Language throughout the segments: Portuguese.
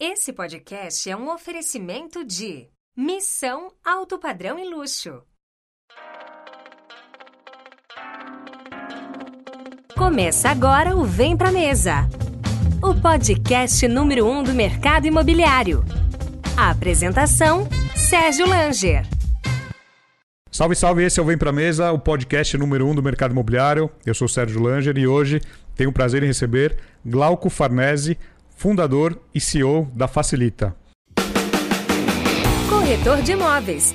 Esse podcast é um oferecimento de Missão Alto Padrão e Luxo. Começa agora o Vem Pra Mesa, o podcast número um do mercado imobiliário. A apresentação, Sérgio Langer. Salve, salve, esse é o Vem Pra Mesa, o podcast número um do mercado imobiliário. Eu sou Sérgio Langer e hoje tenho o prazer em receber Glauco Farnese, fundador e CEO da Facilita. Corretor de imóveis.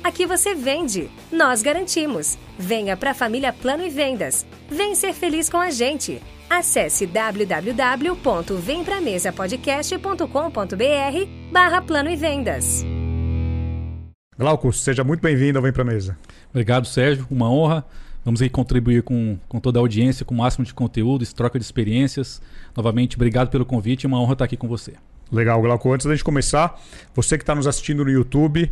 aqui você vende, nós garantimos. Venha para a família Plano e Vendas. Vem ser feliz com a gente. Acesse www.vempramesapodcast.com.br barra Plano e Vendas. Glauco, seja muito bem-vindo ao Vem Pra Mesa. Obrigado, Sérgio. Uma honra. Vamos aí contribuir com, com toda a audiência, com o máximo de conteúdo, troca de experiências. Novamente, obrigado pelo convite. É uma honra estar aqui com você. Legal, Glauco. Antes da gente começar, você que está nos assistindo no YouTube,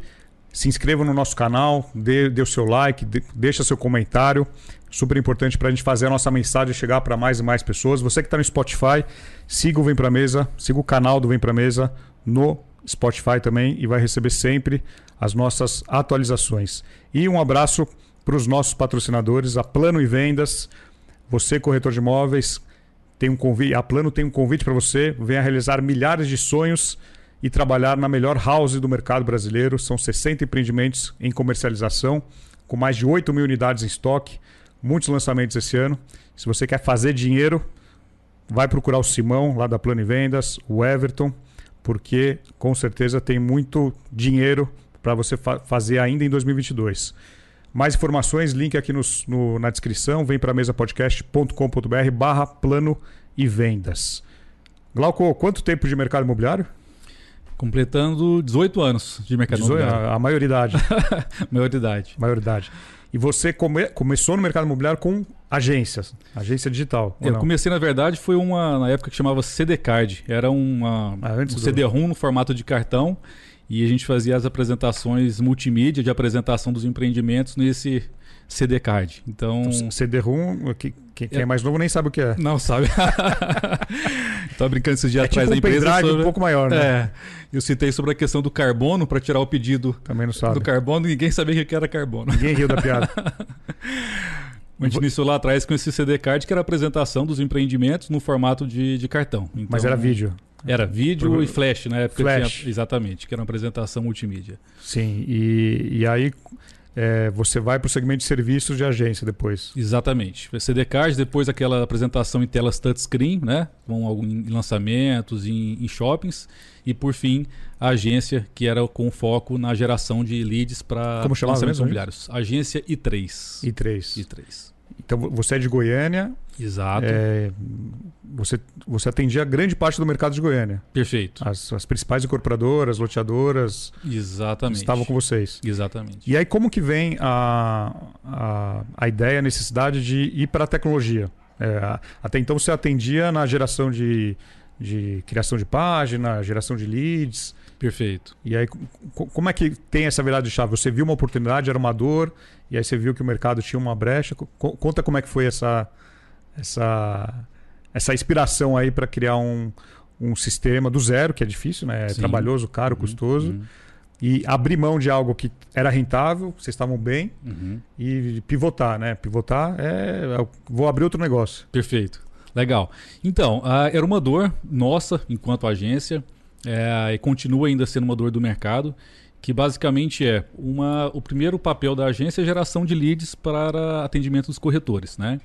se inscreva no nosso canal, dê, dê o seu like, deixa seu comentário. Super importante para a gente fazer a nossa mensagem chegar para mais e mais pessoas. Você que está no Spotify, siga o Vem Pra Mesa, siga o canal do Vem Pra Mesa no Spotify também e vai receber sempre as nossas atualizações. E um abraço para os nossos patrocinadores, a Plano e Vendas. Você, corretor de imóveis, tem um convite, a Plano tem um convite para você. Venha realizar milhares de sonhos e trabalhar na melhor house do mercado brasileiro. São 60 empreendimentos em comercialização, com mais de 8 mil unidades em estoque, muitos lançamentos esse ano. Se você quer fazer dinheiro, vai procurar o Simão, lá da Plano e Vendas, o Everton, porque com certeza tem muito dinheiro para você fa fazer ainda em 2022. Mais informações, link aqui no, no, na descrição, vem para mesapodcast.com.br barra plano e vendas. Glauco, quanto tempo de mercado imobiliário? Completando 18 anos de mercado 18, imobiliário. A, a maioridade. maioridade. Maioridade. E você come, começou no mercado imobiliário com agências, agência digital. Eu comecei, na verdade, foi uma na época que chamava CD Card. Era uma, Ah, um CD-ROM no formato de cartão. E a gente fazia as apresentações multimídia de apresentação dos empreendimentos nesse CD Card. Então. CD-ROM, que- que- quem é É. mais novo nem sabe o que é. Não, sabe? Tava brincando esses dias É atrás tipo da um empresa. pendrive sobre- um pouco maior, né? É. Eu citei sobre a questão do carbono para tirar o pedido Também não sabe. do carbono. Ninguém sabia o que era carbono. Ninguém riu da piada. A gente iniciou lá atrás com esse CD card que era a apresentação dos empreendimentos no formato de, de cartão. Então, Mas era vídeo. Era vídeo Pro- e flash na época. Flash. Tinha, exatamente, que era uma apresentação multimídia. Sim. E, e aí é, você vai para o segmento de serviços de agência depois. Exatamente. CD card, depois aquela apresentação em telas touchscreen, né? Com em lançamentos, em, em shoppings. E por fim, a agência, que era com foco na geração de leads para lançamentos imobiliários. Agência I3. I3. I3. Então você é de Goiânia. Exato. é, você, você atendia grande parte do mercado de Goiânia. Perfeito. As, as principais incorporadoras, loteadoras Exatamente. estavam com vocês. Exatamente. E aí, como que vem a, a, a ideia, a necessidade de ir para a tecnologia? É, até então você atendia na geração de, de criação de página, geração de leads. Perfeito. E aí, co- como é que tem essa virada de chave? Você viu uma oportunidade, era uma dor, e aí você viu que o mercado tinha uma brecha. Co- conta como é que foi essa, essa, essa inspiração aí para criar um, um sistema do zero, que é difícil, né? É Sim. trabalhoso, caro, Uhum, custoso. uhum, E abrir mão de algo que era rentável, vocês estavam bem, uhum. e pivotar, né? Pivotar é. eu Vou abrir outro negócio. Perfeito. Legal. Então, ah, era uma dor nossa enquanto agência, é, e continua ainda sendo uma dor do mercado, que basicamente é uma, o primeiro papel da agência é geração de leads para atendimento dos corretores, né?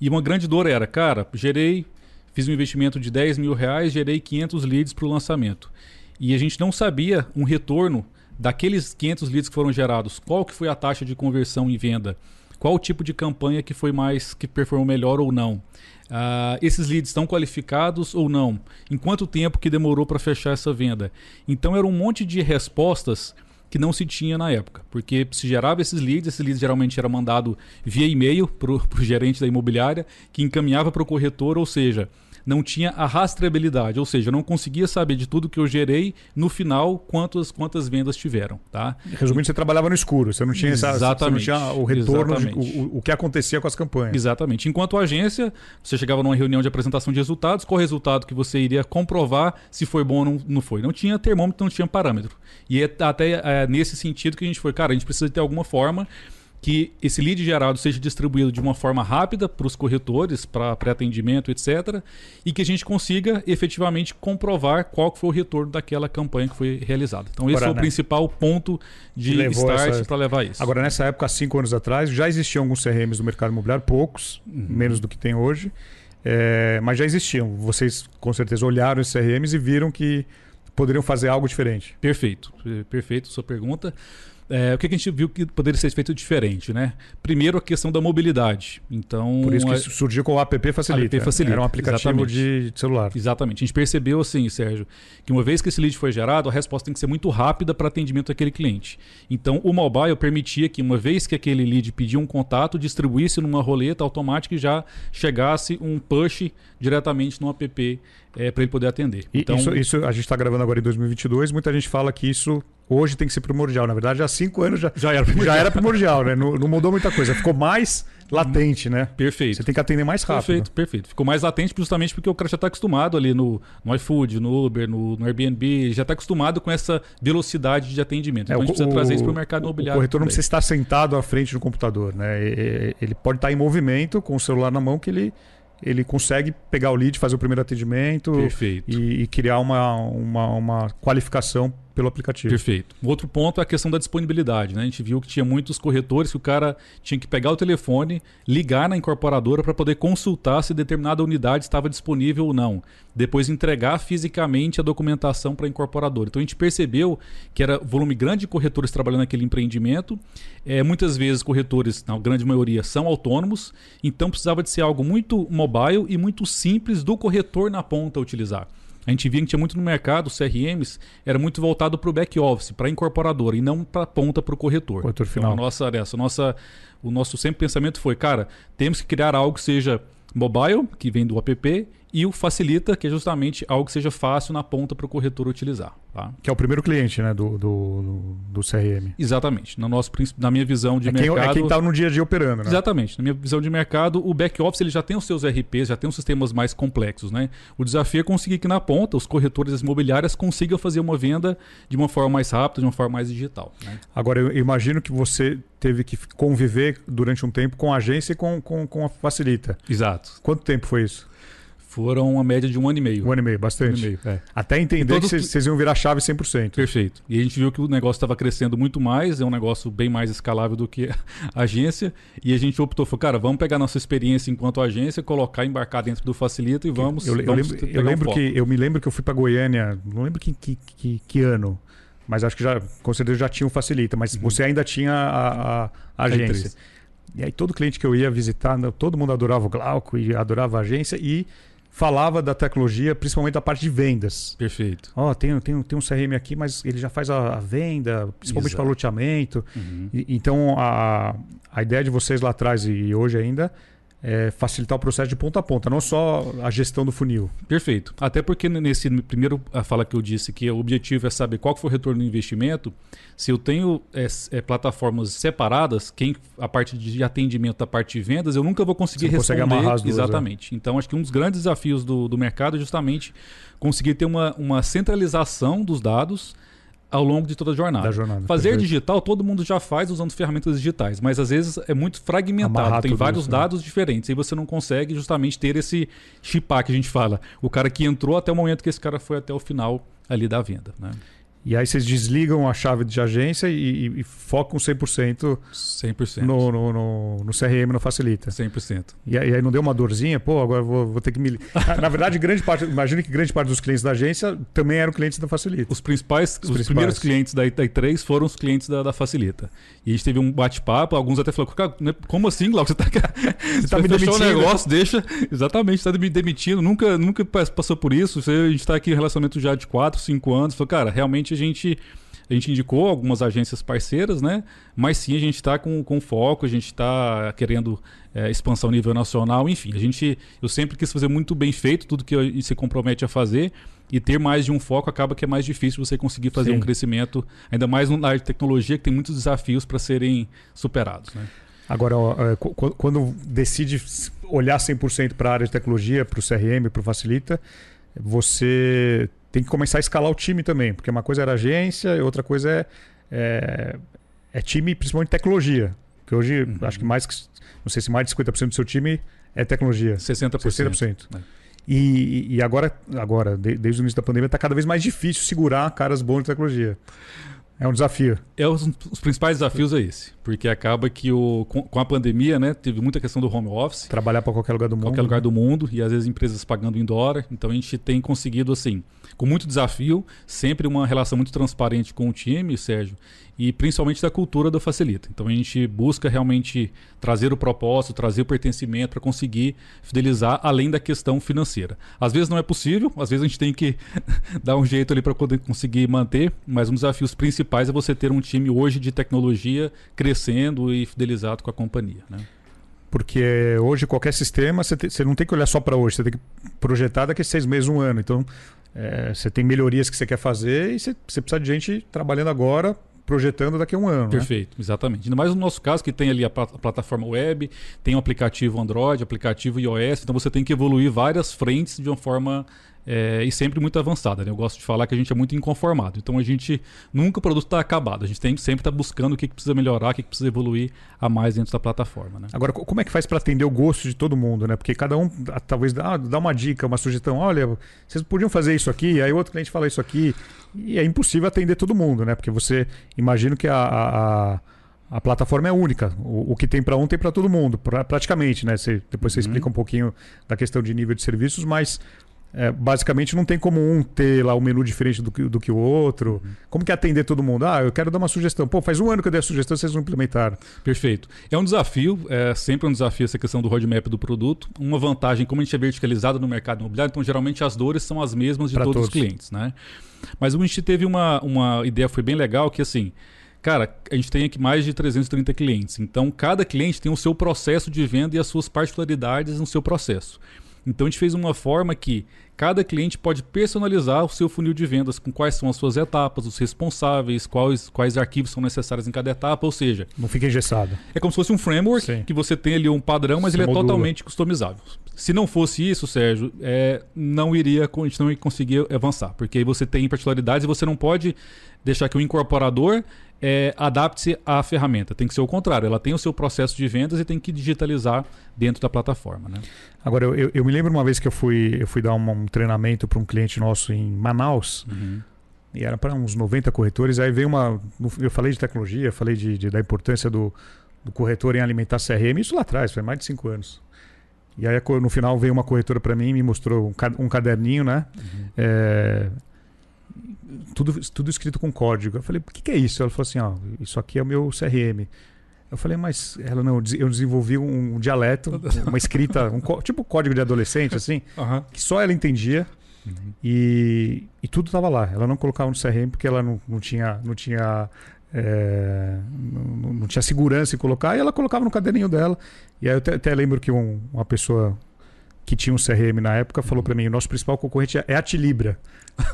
E uma grande dor era, cara, gerei, fiz um investimento de 10 mil reais, gerei 500 leads para o lançamento. E a gente não sabia um retorno daqueles 500 leads que foram gerados, qual que foi a taxa de conversão em venda, qual o tipo de campanha que foi mais, que performou melhor ou não. Ah, esses leads estão qualificados ou não? Em quanto tempo que demorou para fechar essa venda? Então era um monte de respostas que não se tinha na época. Porque se gerava esses leads, esses leads geralmente era mandado via e-mail para o gerente da imobiliária, que encaminhava para o corretor, ou seja, não tinha a rastreabilidade, ou seja, eu não conseguia saber de tudo que eu gerei no final quantas, quantas vendas tiveram. Tá? Resumindo, você trabalhava no escuro, você não tinha, essa, Exatamente. Você não tinha o retorno, de, o, o que acontecia com as campanhas. Exatamente. Enquanto agência, você chegava numa reunião de apresentação de resultados, qual o resultado que você iria comprovar se foi bom ou não, não foi. Não tinha termômetro, não tinha parâmetro. E é até é, nesse sentido que a gente foi, cara, a gente precisa ter alguma forma que esse lead gerado seja distribuído de uma forma rápida para os corretores, para pré-atendimento, etc. E que a gente consiga efetivamente comprovar qual foi o retorno daquela campanha que foi realizada. Então, esse Agora, é o né? principal ponto de start essa... para levar isso. Agora, nessa época, cinco anos atrás, já existiam alguns CRMs no mercado imobiliário, poucos, uhum. menos do que tem hoje, é... mas já existiam. Vocês, com certeza, olharam esses CRMs e viram que poderiam fazer algo diferente. Perfeito, perfeito sua pergunta. É, o que a gente viu que poderia ser feito diferente, né? Primeiro, a questão da mobilidade. Então, Por isso que isso surgiu com o app Facilita. App Facilita. Era um aplicativo de celular. Exatamente. A gente percebeu assim, Sérgio, que uma vez que esse lead foi gerado, a resposta tem que ser muito rápida para atendimento daquele cliente. Então, o mobile permitia que, uma vez que aquele lead pedia um contato, distribuísse numa roleta automática e já chegasse um push diretamente no app é, para ele poder atender. Então, isso, isso a gente está gravando agora em 2022, muita gente fala que isso hoje tem que ser primordial. Na verdade, há cinco anos já, já era primordial, já era primordial né? Não, não, mudou muita coisa. Ficou mais latente, né? Perfeito. Você tem que atender mais rápido. Perfeito, perfeito. Ficou mais latente justamente porque o cara já está acostumado ali no, no iFood, no Uber, no, no Airbnb, já está acostumado com essa velocidade de atendimento. Então é, a gente precisa o, trazer isso para o mercado imobiliário. O corretor não precisa estar sentado à frente do computador, né? Ele pode estar em movimento com o celular na mão que ele ele consegue pegar o lead, fazer o primeiro atendimento e, e, criar uma, uma, uma qualificação pelo aplicativo. Perfeito. Outro ponto é a questão da disponibilidade. Né? A gente viu que tinha muitos corretores que o cara tinha que pegar o telefone, ligar na incorporadora para poder consultar se determinada unidade estava disponível ou não. Depois entregar fisicamente a documentação para a incorporadora. Então a gente percebeu que era volume grande de corretores trabalhando naquele empreendimento. É, muitas vezes corretores, na grande maioria, são autônomos. Então precisava de ser algo muito mobile e muito simples do corretor na ponta utilizar. A gente via que tinha muito no mercado, CRMs, era muito voltado para o back-office, para a incorporadora, e não para a ponta para o corretor. Corretor final. Então, a nossa, essa, nossa, o nosso sempre pensamento foi, cara, temos que criar algo que seja mobile, que vem do app, e o facilita, que é justamente algo que seja fácil na ponta para o corretor utilizar. Tá? Que é o primeiro cliente né, do, do, do CRM. Exatamente. No nosso, na minha visão de é mercado. Quem, é quem está no dia a dia operando. Né? Exatamente. Na minha visão de mercado, o back-office já tem os seus RPs, já tem os sistemas mais complexos. Né? O desafio é conseguir que na ponta os corretores imobiliárias consigam fazer uma venda de uma forma mais rápida, de uma forma mais digital. Né? Agora, eu imagino que você teve que conviver durante um tempo com a agência e com, com, com a Facilita. Exato. Quanto tempo foi isso? Foram uma média de um ano e meio. Um ano e meio, bastante. Um e meio, é. Até entender que vocês iam virar chave 100%. Perfeito. E a gente viu que o negócio estava crescendo muito mais, é um negócio bem mais escalável do que a agência. E a gente optou, falou, cara, vamos pegar nossa experiência enquanto agência, colocar, embarcar dentro do Facilita e vamos. Eu, eu, vamos lembro, eu lembro um que eu me lembro que eu fui para Goiânia, não lembro que, que, que, que, ano, mas acho que já, com certeza já tinha um Facilita, mas uhum. você ainda tinha a, a, a agência. E aí todo cliente que eu ia visitar, todo mundo adorava o Glauco e adorava a agência e falava da tecnologia, principalmente da parte de vendas. Perfeito. Ó, oh, tem, tem, tem um CRM aqui, mas ele já faz a, a venda, principalmente para loteamento. Uhum. E, então, a, a ideia de vocês lá atrás e hoje ainda é, facilitar o processo de ponta a ponta, não só a gestão do funil. Perfeito. Até porque nesse primeiro a fala que eu disse que o objetivo é saber qual foi o retorno do investimento. Se eu tenho é, é, plataformas separadas, quem a parte de atendimento, da parte de vendas, eu nunca vou conseguir Você responder. Consegue amarrar as duas, é. Exatamente. Então acho que um dos grandes desafios do, do mercado é justamente conseguir ter uma, uma centralização dos dados ao longo de toda a jornada. jornada Fazer perfeito. digital todo mundo já faz usando ferramentas digitais, mas às vezes é muito fragmentado, Amarrar tem vários isso, né? dados né? diferentes e você não consegue justamente ter esse chipar que a gente fala. O cara que entrou até o momento que esse cara foi até o final ali da venda. Né? E aí vocês desligam a chave de agência e, e, e focam 100%, 100%. No, no, no, no CRM, no Facilita. 100%. E, aí, e aí não deu uma dorzinha? Pô, agora vou, vou ter que me... Na verdade, grande parte, imagine que grande parte dos clientes da agência também eram clientes da Facilita. Os principais, os, principais. primeiros clientes da, da i3 foram os clientes da, da Facilita. E a gente teve um bate-papo, alguns até falaram, né, como assim, Glauco? Você tá, você tá me demitindo? o negócio, deixa... Exatamente, está me demitindo, nunca, nunca passou por isso. Você, a gente está aqui em relacionamento já de 4, 5 anos. Falou, cara, realmente a gente A gente indicou algumas agências parceiras, né? Mas sim, a gente está com, com foco, a gente está querendo é, expansão a nível nacional, enfim. A gente, eu sempre quis fazer muito bem feito tudo que gente se compromete a fazer e ter mais de um foco acaba que é mais difícil você conseguir fazer sim. um crescimento, ainda mais na área de tecnologia que tem muitos desafios para serem superados, né? Agora, é, quando decide olhar 100% para a área de tecnologia, para o CRM, para o Facilita, você tem que começar a escalar o time também, porque uma coisa era agência e outra coisa é, é, é time, principalmente tecnologia. Que hoje, uhum. acho que mais, não sei se mais de 50% do seu time é tecnologia. 60%. 60%. É. E, e agora, agora, desde o início da pandemia, está cada vez mais difícil segurar caras bons de tecnologia. É um desafio. É os, os, principais desafios é esse, porque acaba que o, com, com, a pandemia, né, teve muita questão do home office. Trabalhar para qualquer lugar do mundo. Qualquer lugar do mundo e às vezes empresas pagando em dólar. Então a gente tem conseguido assim, com muito desafio, sempre uma relação muito transparente com o time, Sérgio, e principalmente da cultura do Facilita. Então a gente busca realmente trazer o propósito, trazer o pertencimento para conseguir fidelizar além da questão financeira. Às vezes não é possível, às vezes a gente tem que dar um jeito ali para conseguir manter, mas um dos desafios principais é você ter um time hoje de tecnologia crescendo e fidelizado com a companhia. Né? Porque hoje qualquer sistema você, te, você não tem que olhar só para hoje, você tem que projetar daqui a seis meses, um ano. Então é, você tem melhorias que você quer fazer e você, você precisa de gente trabalhando agora projetando daqui a um ano. Né? Perfeito, né? exatamente. Ainda mais no nosso caso, que tem ali a, plataforma web, tem o aplicativo Android, aplicativo iOS, então você tem que evoluir várias frentes de uma forma é, e sempre muito avançada. Né? Eu gosto de falar que a gente é muito inconformado. Então a gente nunca o produto está acabado. A gente tem, sempre está buscando o que, que, precisa melhorar, o que, que, precisa evoluir a mais dentro da plataforma. Né? Agora, como é que faz para atender o gosto de todo mundo? Né? Porque cada um talvez dá, dá uma dica, uma sugestão. Olha, vocês podiam fazer isso aqui, aí outro cliente fala isso aqui. E é impossível atender todo mundo, né? Porque você imagina que a, a, a plataforma é única. O, o que tem para um tem para todo mundo, pra, praticamente, né? Você, depois você uhum. explica um pouquinho da questão de nível de serviços, mas é, basicamente não tem como um ter lá um menu diferente do que, do que o outro. Uhum. Como que é atender todo mundo? Ah, eu quero dar uma sugestão. Pô, faz um ano que eu dei a sugestão, vocês não implementaram. Perfeito. É um desafio, é sempre um desafio essa questão do roadmap do produto. Uma vantagem, como a gente é verticalizado no mercado imobiliário, então geralmente as dores são as mesmas de todos, todos, os clientes, né? Mas a gente teve uma, uma ideia, foi bem legal, que assim, Cara, a gente tem aqui mais de 330 clientes. Então, cada cliente tem o seu processo de venda e as suas particularidades no seu processo. Então a gente fez uma forma que cada cliente pode personalizar o seu funil de vendas com quais são as suas etapas, os responsáveis, quais, quais arquivos são necessários em cada etapa, ou seja... Não fica engessado. É como se fosse um framework Sim. que você tem ali um padrão, mas ele é totalmente customizável. Se não fosse isso, Sérgio, é, não iria, a gente não ia conseguir avançar, porque aí você tem particularidades e você não pode deixar que o incorporador é, adapte-se à ferramenta. Tem que ser o contrário. Ela tem o seu processo de vendas e tem que digitalizar dentro da plataforma. Né? Agora, eu, eu me lembro uma vez que eu fui, eu fui dar um, um treinamento para um cliente nosso em Manaus. Uhum. E era para uns 90 corretores. Aí veio uma. Eu falei de tecnologia, falei de, de da importância do, do, corretor em alimentar CRM. Isso lá atrás, foi mais de 5 anos. E aí no final veio uma corretora para mim e me mostrou um, caderninho, né? Uhum. É, tudo, tudo escrito com código. Eu falei, o que, que é isso? Ela falou assim, ó, isso aqui é o meu CRM. Eu falei, mas ela não, eu desenvolvi um dialeto, uma escrita, um, tipo código de adolescente, assim, uhum. que só ela entendia. Uhum. E, e tudo estava lá. Ela não colocava no CRM porque ela não, não tinha, não tinha é, não, não, tinha segurança em colocar, e ela colocava no caderninho dela. E aí eu até, até lembro que um, uma pessoa que tinha um CRM na época falou para mim: o nosso principal concorrente é a Tilibra.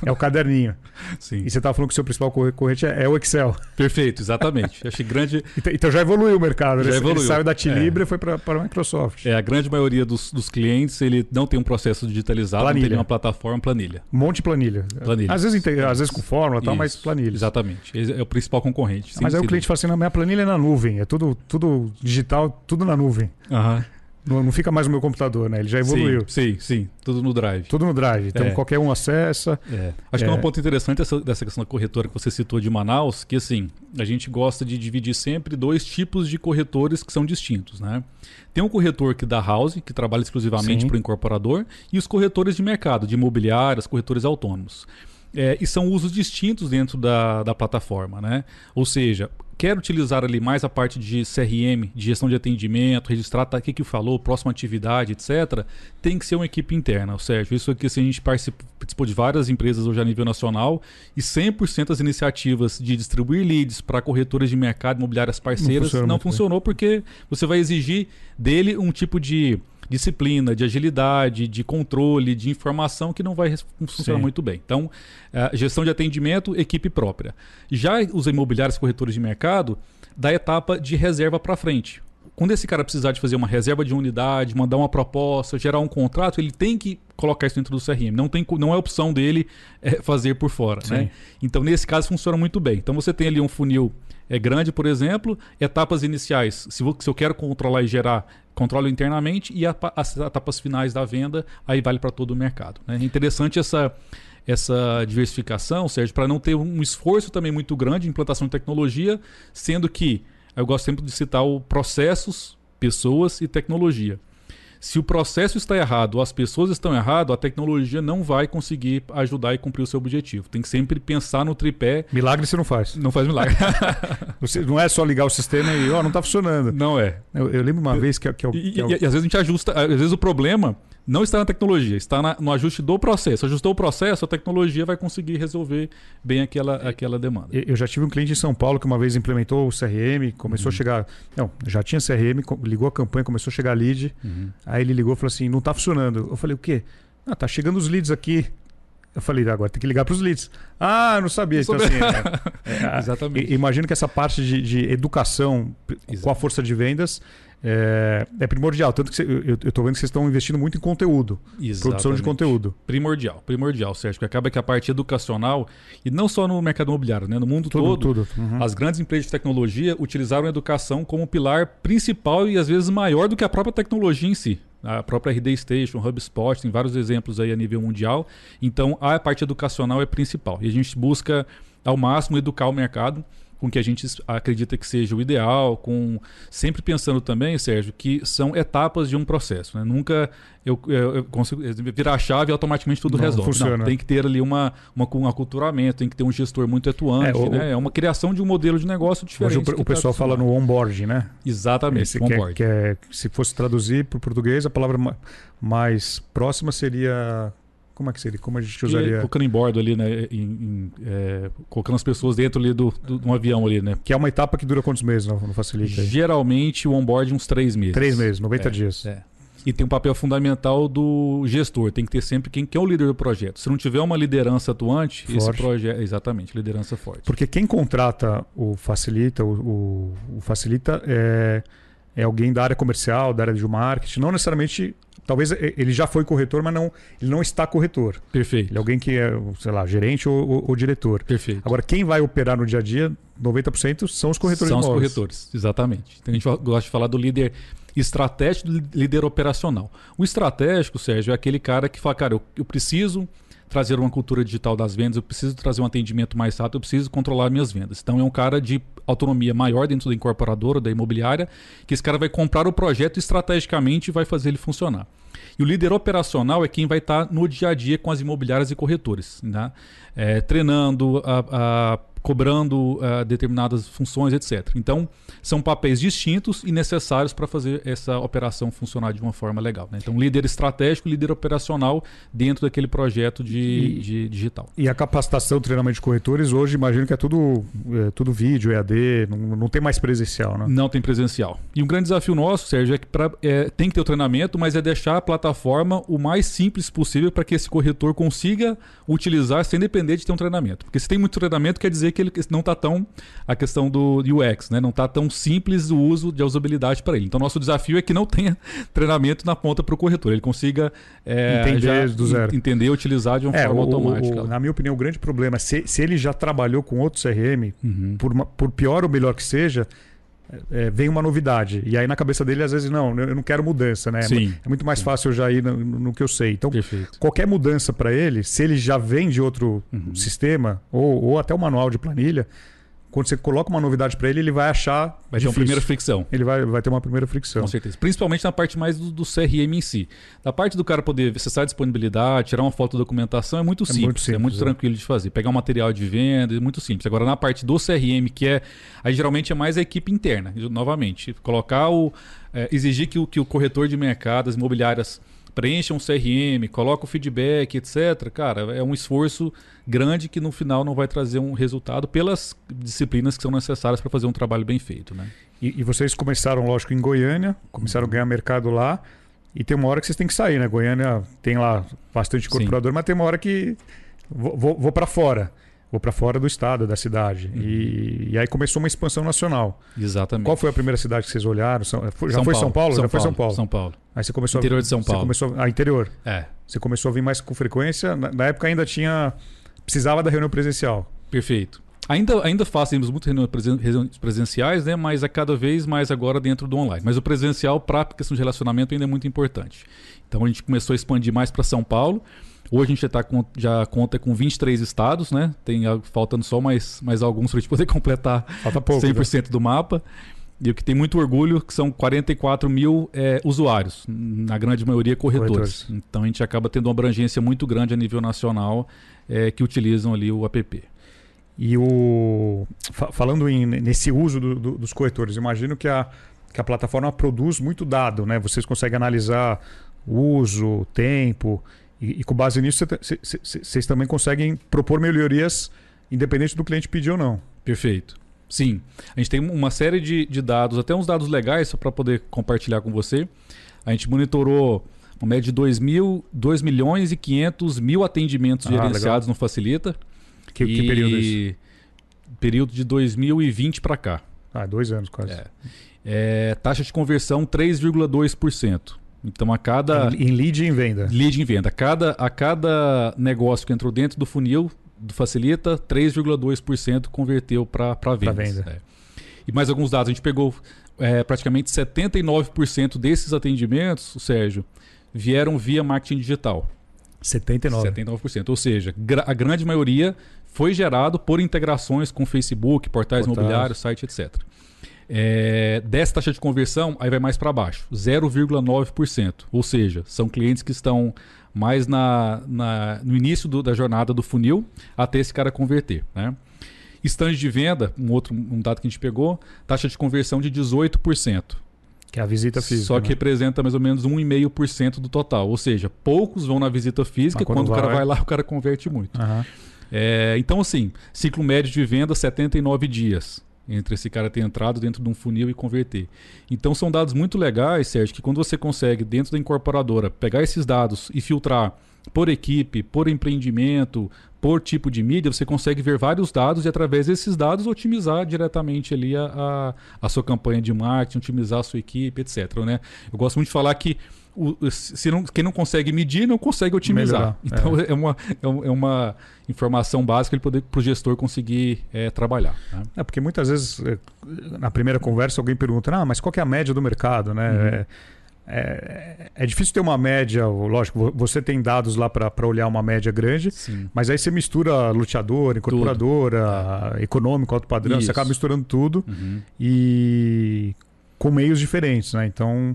É o caderninho. Sim. E você estava falando que o seu principal concorrente é, é o Excel. Perfeito, exatamente. Achei grande. Então, então, já evoluiu o mercado. Já ele, evoluiu. ele saiu da Tilibra é. e foi para a Microsoft. É, a grande maioria dos, dos clientes ele não tem um processo digitalizado, planilha. não tem uma plataforma planilha. Um monte de planilha. Planilha. Às vezes, às vezes com fórmula, tal, mas planilha. Exatamente. é o principal concorrente. Mas aí o cliente fala assim: não, minha planilha é na nuvem, é tudo, tudo digital, tudo na nuvem. Aham. Não, não, fica mais no meu computador, né? Ele já evoluiu. Sim, sim, sim. Tudo no Drive. Tudo no Drive. Então é. qualquer um acessa. É. Acho é. que é um ponto interessante dessa, dessa questão da corretora que você citou de Manaus, que assim, a gente gosta de dividir sempre dois tipos de corretores que são distintos, né? Tem um corretor que dá house, que trabalha exclusivamente para o incorporador, e os corretores de mercado, de imobiliárias, corretores autônomos. É, e são usos distintos dentro da, da plataforma, né? Ou seja, quer utilizar ali mais a parte de CRM, de gestão de atendimento, registrar tá, o que, que falou, próxima atividade, etc., tem que ser uma equipe interna, Sérgio. Isso aqui assim, a gente participou de várias empresas hoje a nível nacional e 100% das iniciativas de distribuir leads para corretoras de mercado imobiliárias parceiras não, não funcionou porque você vai exigir dele um tipo de disciplina, de agilidade, de controle, de informação que não vai funcionar Sim. muito bem. Então, uh, gestão de atendimento, equipe própria. Já os imobiliários corretores de mercado, da etapa de reserva para frente. Quando esse cara precisar de fazer uma reserva de unidade, mandar uma proposta, gerar um contrato, ele tem que colocar isso dentro do CRM. Não, tem, não é opção dele é, fazer por fora. Né? Então, nesse caso, funciona muito bem. Então, você tem ali um funil é, grande, por exemplo, etapas iniciais. Se, se eu quero controlar e gerar controlo internamente e a, as etapas finais da venda, aí vale para todo o mercado. Né? É interessante essa, essa diversificação, Sérgio, para não ter um esforço também muito grande de implantação de tecnologia, sendo que eu gosto sempre de citar o processos, pessoas e tecnologia. Se o processo está errado ou as pessoas estão erradas, a tecnologia não vai conseguir ajudar e cumprir o seu objetivo. Tem que sempre pensar no tripé. Milagre você não faz. Não faz milagre. você, não é só ligar o sistema e, ó, oh, não está funcionando. Não é. Eu, eu lembro uma vez que, que, que, e, eu... e, e, às vezes a gente ajusta, às vezes o problema não está na tecnologia, está na, no ajuste do processo. Ajustou o processo, a tecnologia vai conseguir resolver bem aquela, aquela demanda. Eu já tive um cliente em São Paulo que uma vez implementou o CRM, começou uhum. a chegar. Não, já tinha CRM, ligou a campanha, começou a chegar lead. Uhum. Aí ele ligou e falou assim: não está funcionando. Eu falei: o quê? Ah, tá chegando os leads aqui. Eu falei, agora tem que ligar para os leads. Ah, não sabia. Não então, assim, é, Exatamente. Imagino que essa parte de, de educação Exato. com a força de vendas é, é primordial. Tanto que eu estou vendo que vocês estão investindo muito em conteúdo, Exatamente. produção de conteúdo. Primordial, primordial, Sérgio. Porque acaba que a parte educacional, e não só no mercado imobiliário, né? no mundo tudo, todo, tudo. Uhum. as grandes empresas de tecnologia utilizaram a educação como pilar principal e às vezes maior do que a própria tecnologia em si. A própria RD Station, HubSpot, tem vários exemplos aí a nível mundial. Então, a parte educacional é principal. E a gente busca ao máximo educar o mercado com que a gente acredita que seja o ideal, com sempre pensando também, Sérgio, que são etapas de um processo. Né? Nunca eu, eu, eu, consigo virar a chave e automaticamente tudo não, resolve. Não, tem que ter ali uma, uma, um aculturamento, tem que ter um gestor muito atuante. É, o, né? é uma criação de um modelo de negócio diferente. Hoje o, o tá pessoal fala no onboard, né? Exatamente, é, que é, se fosse traduzir para o português, a palavra mais próxima seria como é que seria? Como a gente usaria? colocando em bordo ali, né? Em, em, é, colocando as pessoas dentro ali do, do, de um avião ali, né? Que é uma etapa que dura quantos meses no, no Facilita? Geralmente o onboard uns três meses. Três meses, 90 é, dias. É. E tem um papel fundamental do gestor. Tem que ter sempre quem, quem é o líder do projeto. Se não tiver uma liderança atuante, forte. esse projeto. Exatamente, liderança forte. Porque quem contrata o Facilita, o, o, o Facilita é, é alguém da área comercial, da área de marketing, não necessariamente Talvez ele já foi corretor, mas não, ele não está corretor. Perfeito. Ele é alguém que é, sei lá, gerente ou, ou, ou diretor. Perfeito. Agora, quem vai operar no dia a dia, 90% são os corretores São os corretores, exatamente. Então a gente gosta de falar do líder estratégico e do líder operacional. O estratégico, Sérgio, é aquele cara que fala, cara, eu, eu preciso trazer uma cultura digital das vendas, eu preciso trazer um atendimento mais rápido, eu preciso controlar minhas vendas. Então é um cara de autonomia maior dentro da incorporadora, da imobiliária, que esse cara vai comprar o projeto estrategicamente e vai fazer ele funcionar. E o líder operacional é quem vai estar tá no dia a dia com as imobiliárias e corretores, né? É, treinando, a, a cobrando uh, determinadas funções, etc. Então, são papéis distintos e necessários para fazer essa operação funcionar de uma forma legal. Né? Então, líder estratégico, líder operacional dentro daquele projeto de, e, de digital. E a capacitação, treinamento de corretores, hoje imagino que é tudo, é, tudo vídeo, EAD, não, não tem mais presencial, né? Não tem presencial. E um grande desafio nosso, Sérgio, é que pra, é, tem que ter o treinamento, mas é deixar a plataforma o mais simples possível para que esse corretor consiga utilizar sem depender de ter um treinamento. Porque se tem muito treinamento, quer dizer que ele não está tão a questão do UX, né? Não está tão simples o uso de usabilidade para ele. Então nosso desafio é que não tenha treinamento na ponta para o corretor, ele consiga é, entender do zero, entender, utilizar de uma é, forma o, automática. O, na minha opinião, o grande problema é se, se ele já trabalhou com outro CRM, uhum. por, uma, por pior ou melhor que seja, é, vem uma novidade. E aí na cabeça dele, às vezes, não, eu não quero mudança, né? Sim, é muito mais sim. fácil eu já ir no, no, que eu sei. Então, Perfeito. qualquer mudança para ele, se ele já vem de outro uhum. sistema, ou, ou até o manual de planilha, quando você coloca uma novidade para ele, ele vai achar. Vai ter uma primeira fricção. Ele vai, vai ter uma primeira fricção. Com certeza. Principalmente na parte mais do, do CRM em si. Da parte do cara poder acessar a disponibilidade, tirar uma foto da documentação, é muito simples. É muito, simples, é muito é. tranquilo de fazer. Pegar um material de venda, é muito simples. Agora, na parte do CRM, que é. Aí geralmente é mais a equipe interna. Novamente, colocar o. É, exigir que o, que o corretor de mercado, as imobiliárias preencha um CRM, coloca o feedback, etc. Cara, é um esforço grande que no final não vai trazer um resultado pelas disciplinas que são necessárias para fazer um trabalho bem feito. Né? E, e, vocês começaram, lógico, em Goiânia, começaram a ganhar mercado lá. E tem uma hora que vocês têm que sair, né? Goiânia tem lá bastante incorporador, Sim. mas tem uma hora que vou, vou, vou para fora vou para fora do estado, da cidade. Uhum. E, e, aí começou uma expansão nacional. Exatamente. Qual foi a primeira cidade que vocês olharam? São, já São foi Paulo. São Paulo? São já Paulo. foi São Paulo? São Paulo. Aí você começou interior de São Paulo. Você começou ah, interior. É. Você começou a vir mais com frequência. Na, na época ainda tinha precisava da reunião presencial. Perfeito. Ainda, ainda fazemos muitas reuniões presenciais, né? mas a cada vez mais agora dentro do online. Mas o presencial, para a questão de relacionamento, ainda é muito importante. Então a gente começou a expandir mais para São Paulo. Hoje a gente tá com, já conta com 23 estados, né? Tem faltando só mais, mais alguns para a gente poder completar Falta pouco, 100% né? do mapa. E o que tem muito orgulho que são 44 mil é, usuários, na grande maioria corretores. corretores. Então a gente acaba tendo uma abrangência muito grande a nível nacional é, que utilizam ali o app. E o falando em, nesse uso do, do, dos corretores, imagino que a, que a plataforma produz muito dado, né? Vocês conseguem analisar uso, tempo e, e com base nisso, vocês também conseguem propor melhorias independente do cliente pedir ou não. Perfeito. Sim. A gente tem uma série de, de dados, até uns dados legais, só para poder compartilhar com você. A gente monitorou uma média de 2, mil, 2 milhões e 500 mil atendimentos ah, gerenciados legal. no Facilita. Que, que período é isso? Período de 2020 para cá. Ah, dois anos quase. É. É, taxa de conversão 3,2%. Então a cada. Em, lead e em venda. Lead em venda. A cada, a cada negócio que entrou dentro do funil do Facilita, 3,2% converteu para venda. venda. É. E mais alguns dados. A gente pegou é, praticamente 79% desses atendimentos, Sérgio, vieram via marketing digital. 79%. 79%. Ou seja, a grande maioria foi gerado por integrações com Facebook, portais Portais. imobiliários, site, etc. É, dessa taxa de conversão, aí vai mais para baixo, 0,9%. Ou seja, são clientes que estão mais na, na no início do, da jornada do funil até esse cara converter. Né? Stand de venda, um outro um dado que a gente pegou, taxa de conversão de 18%. Que é a visita física. Só que né? representa mais ou menos 1,5% do total. Ou seja, poucos vão na visita física, quando, quando, o cara vai lá, o cara converte muito. Uhum. É, então, assim, ciclo médio de venda 79 dias entre esse cara ter entrado dentro de um funil e converter. Então são dados muito legais, Sérgio, que quando você consegue, dentro da incorporadora, pegar esses dados e filtrar por equipe, por empreendimento, por tipo de mídia, você consegue ver vários dados e através desses dados otimizar diretamente ali a, a, a sua campanha de marketing, otimizar a sua equipe, etc. Né? Eu gosto muito de falar que o, se não, quem não consegue medir não consegue otimizar. Melhorar, então é. é. uma, é uma informação básica para o gestor conseguir é, trabalhar. Né? É porque muitas vezes é, na primeira conversa alguém pergunta, ah, mas qual é a média do mercado, né? Uhum. É, é, é, difícil ter uma média, lógico, você tem dados lá para olhar uma média grande, Sim. mas aí você mistura luteador, incorporadora, é. econômico, alto padrão, Isso. você acaba misturando tudo uhum. e com meios diferentes, né? Então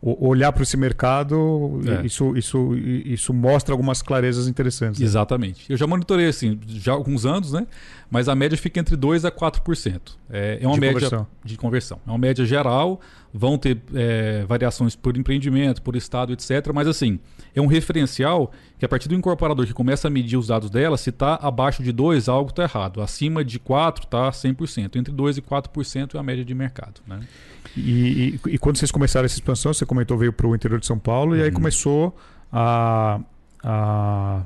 olhar para esse mercado, é. isso, isso, isso mostra algumas clarezas interessantes. Né? Exatamente. Eu já monitorei assim, já há alguns anos, né? Mas a média fica entre 2% a 4%. É, é uma de média conversão. de conversão. É uma média geral, vão ter é, variações por empreendimento, por estado, etc. Mas assim, é um referencial que a partir do incorporador que começa a medir os dados dela, se está abaixo de 2, algo está errado. Acima de 4 está 100%. Entre 2 e 4% é a média de mercado. Né? E, e, e, quando vocês começaram essa expansão, você comentou veio para o interior de São Paulo uhum. e aí uhum. começou a, a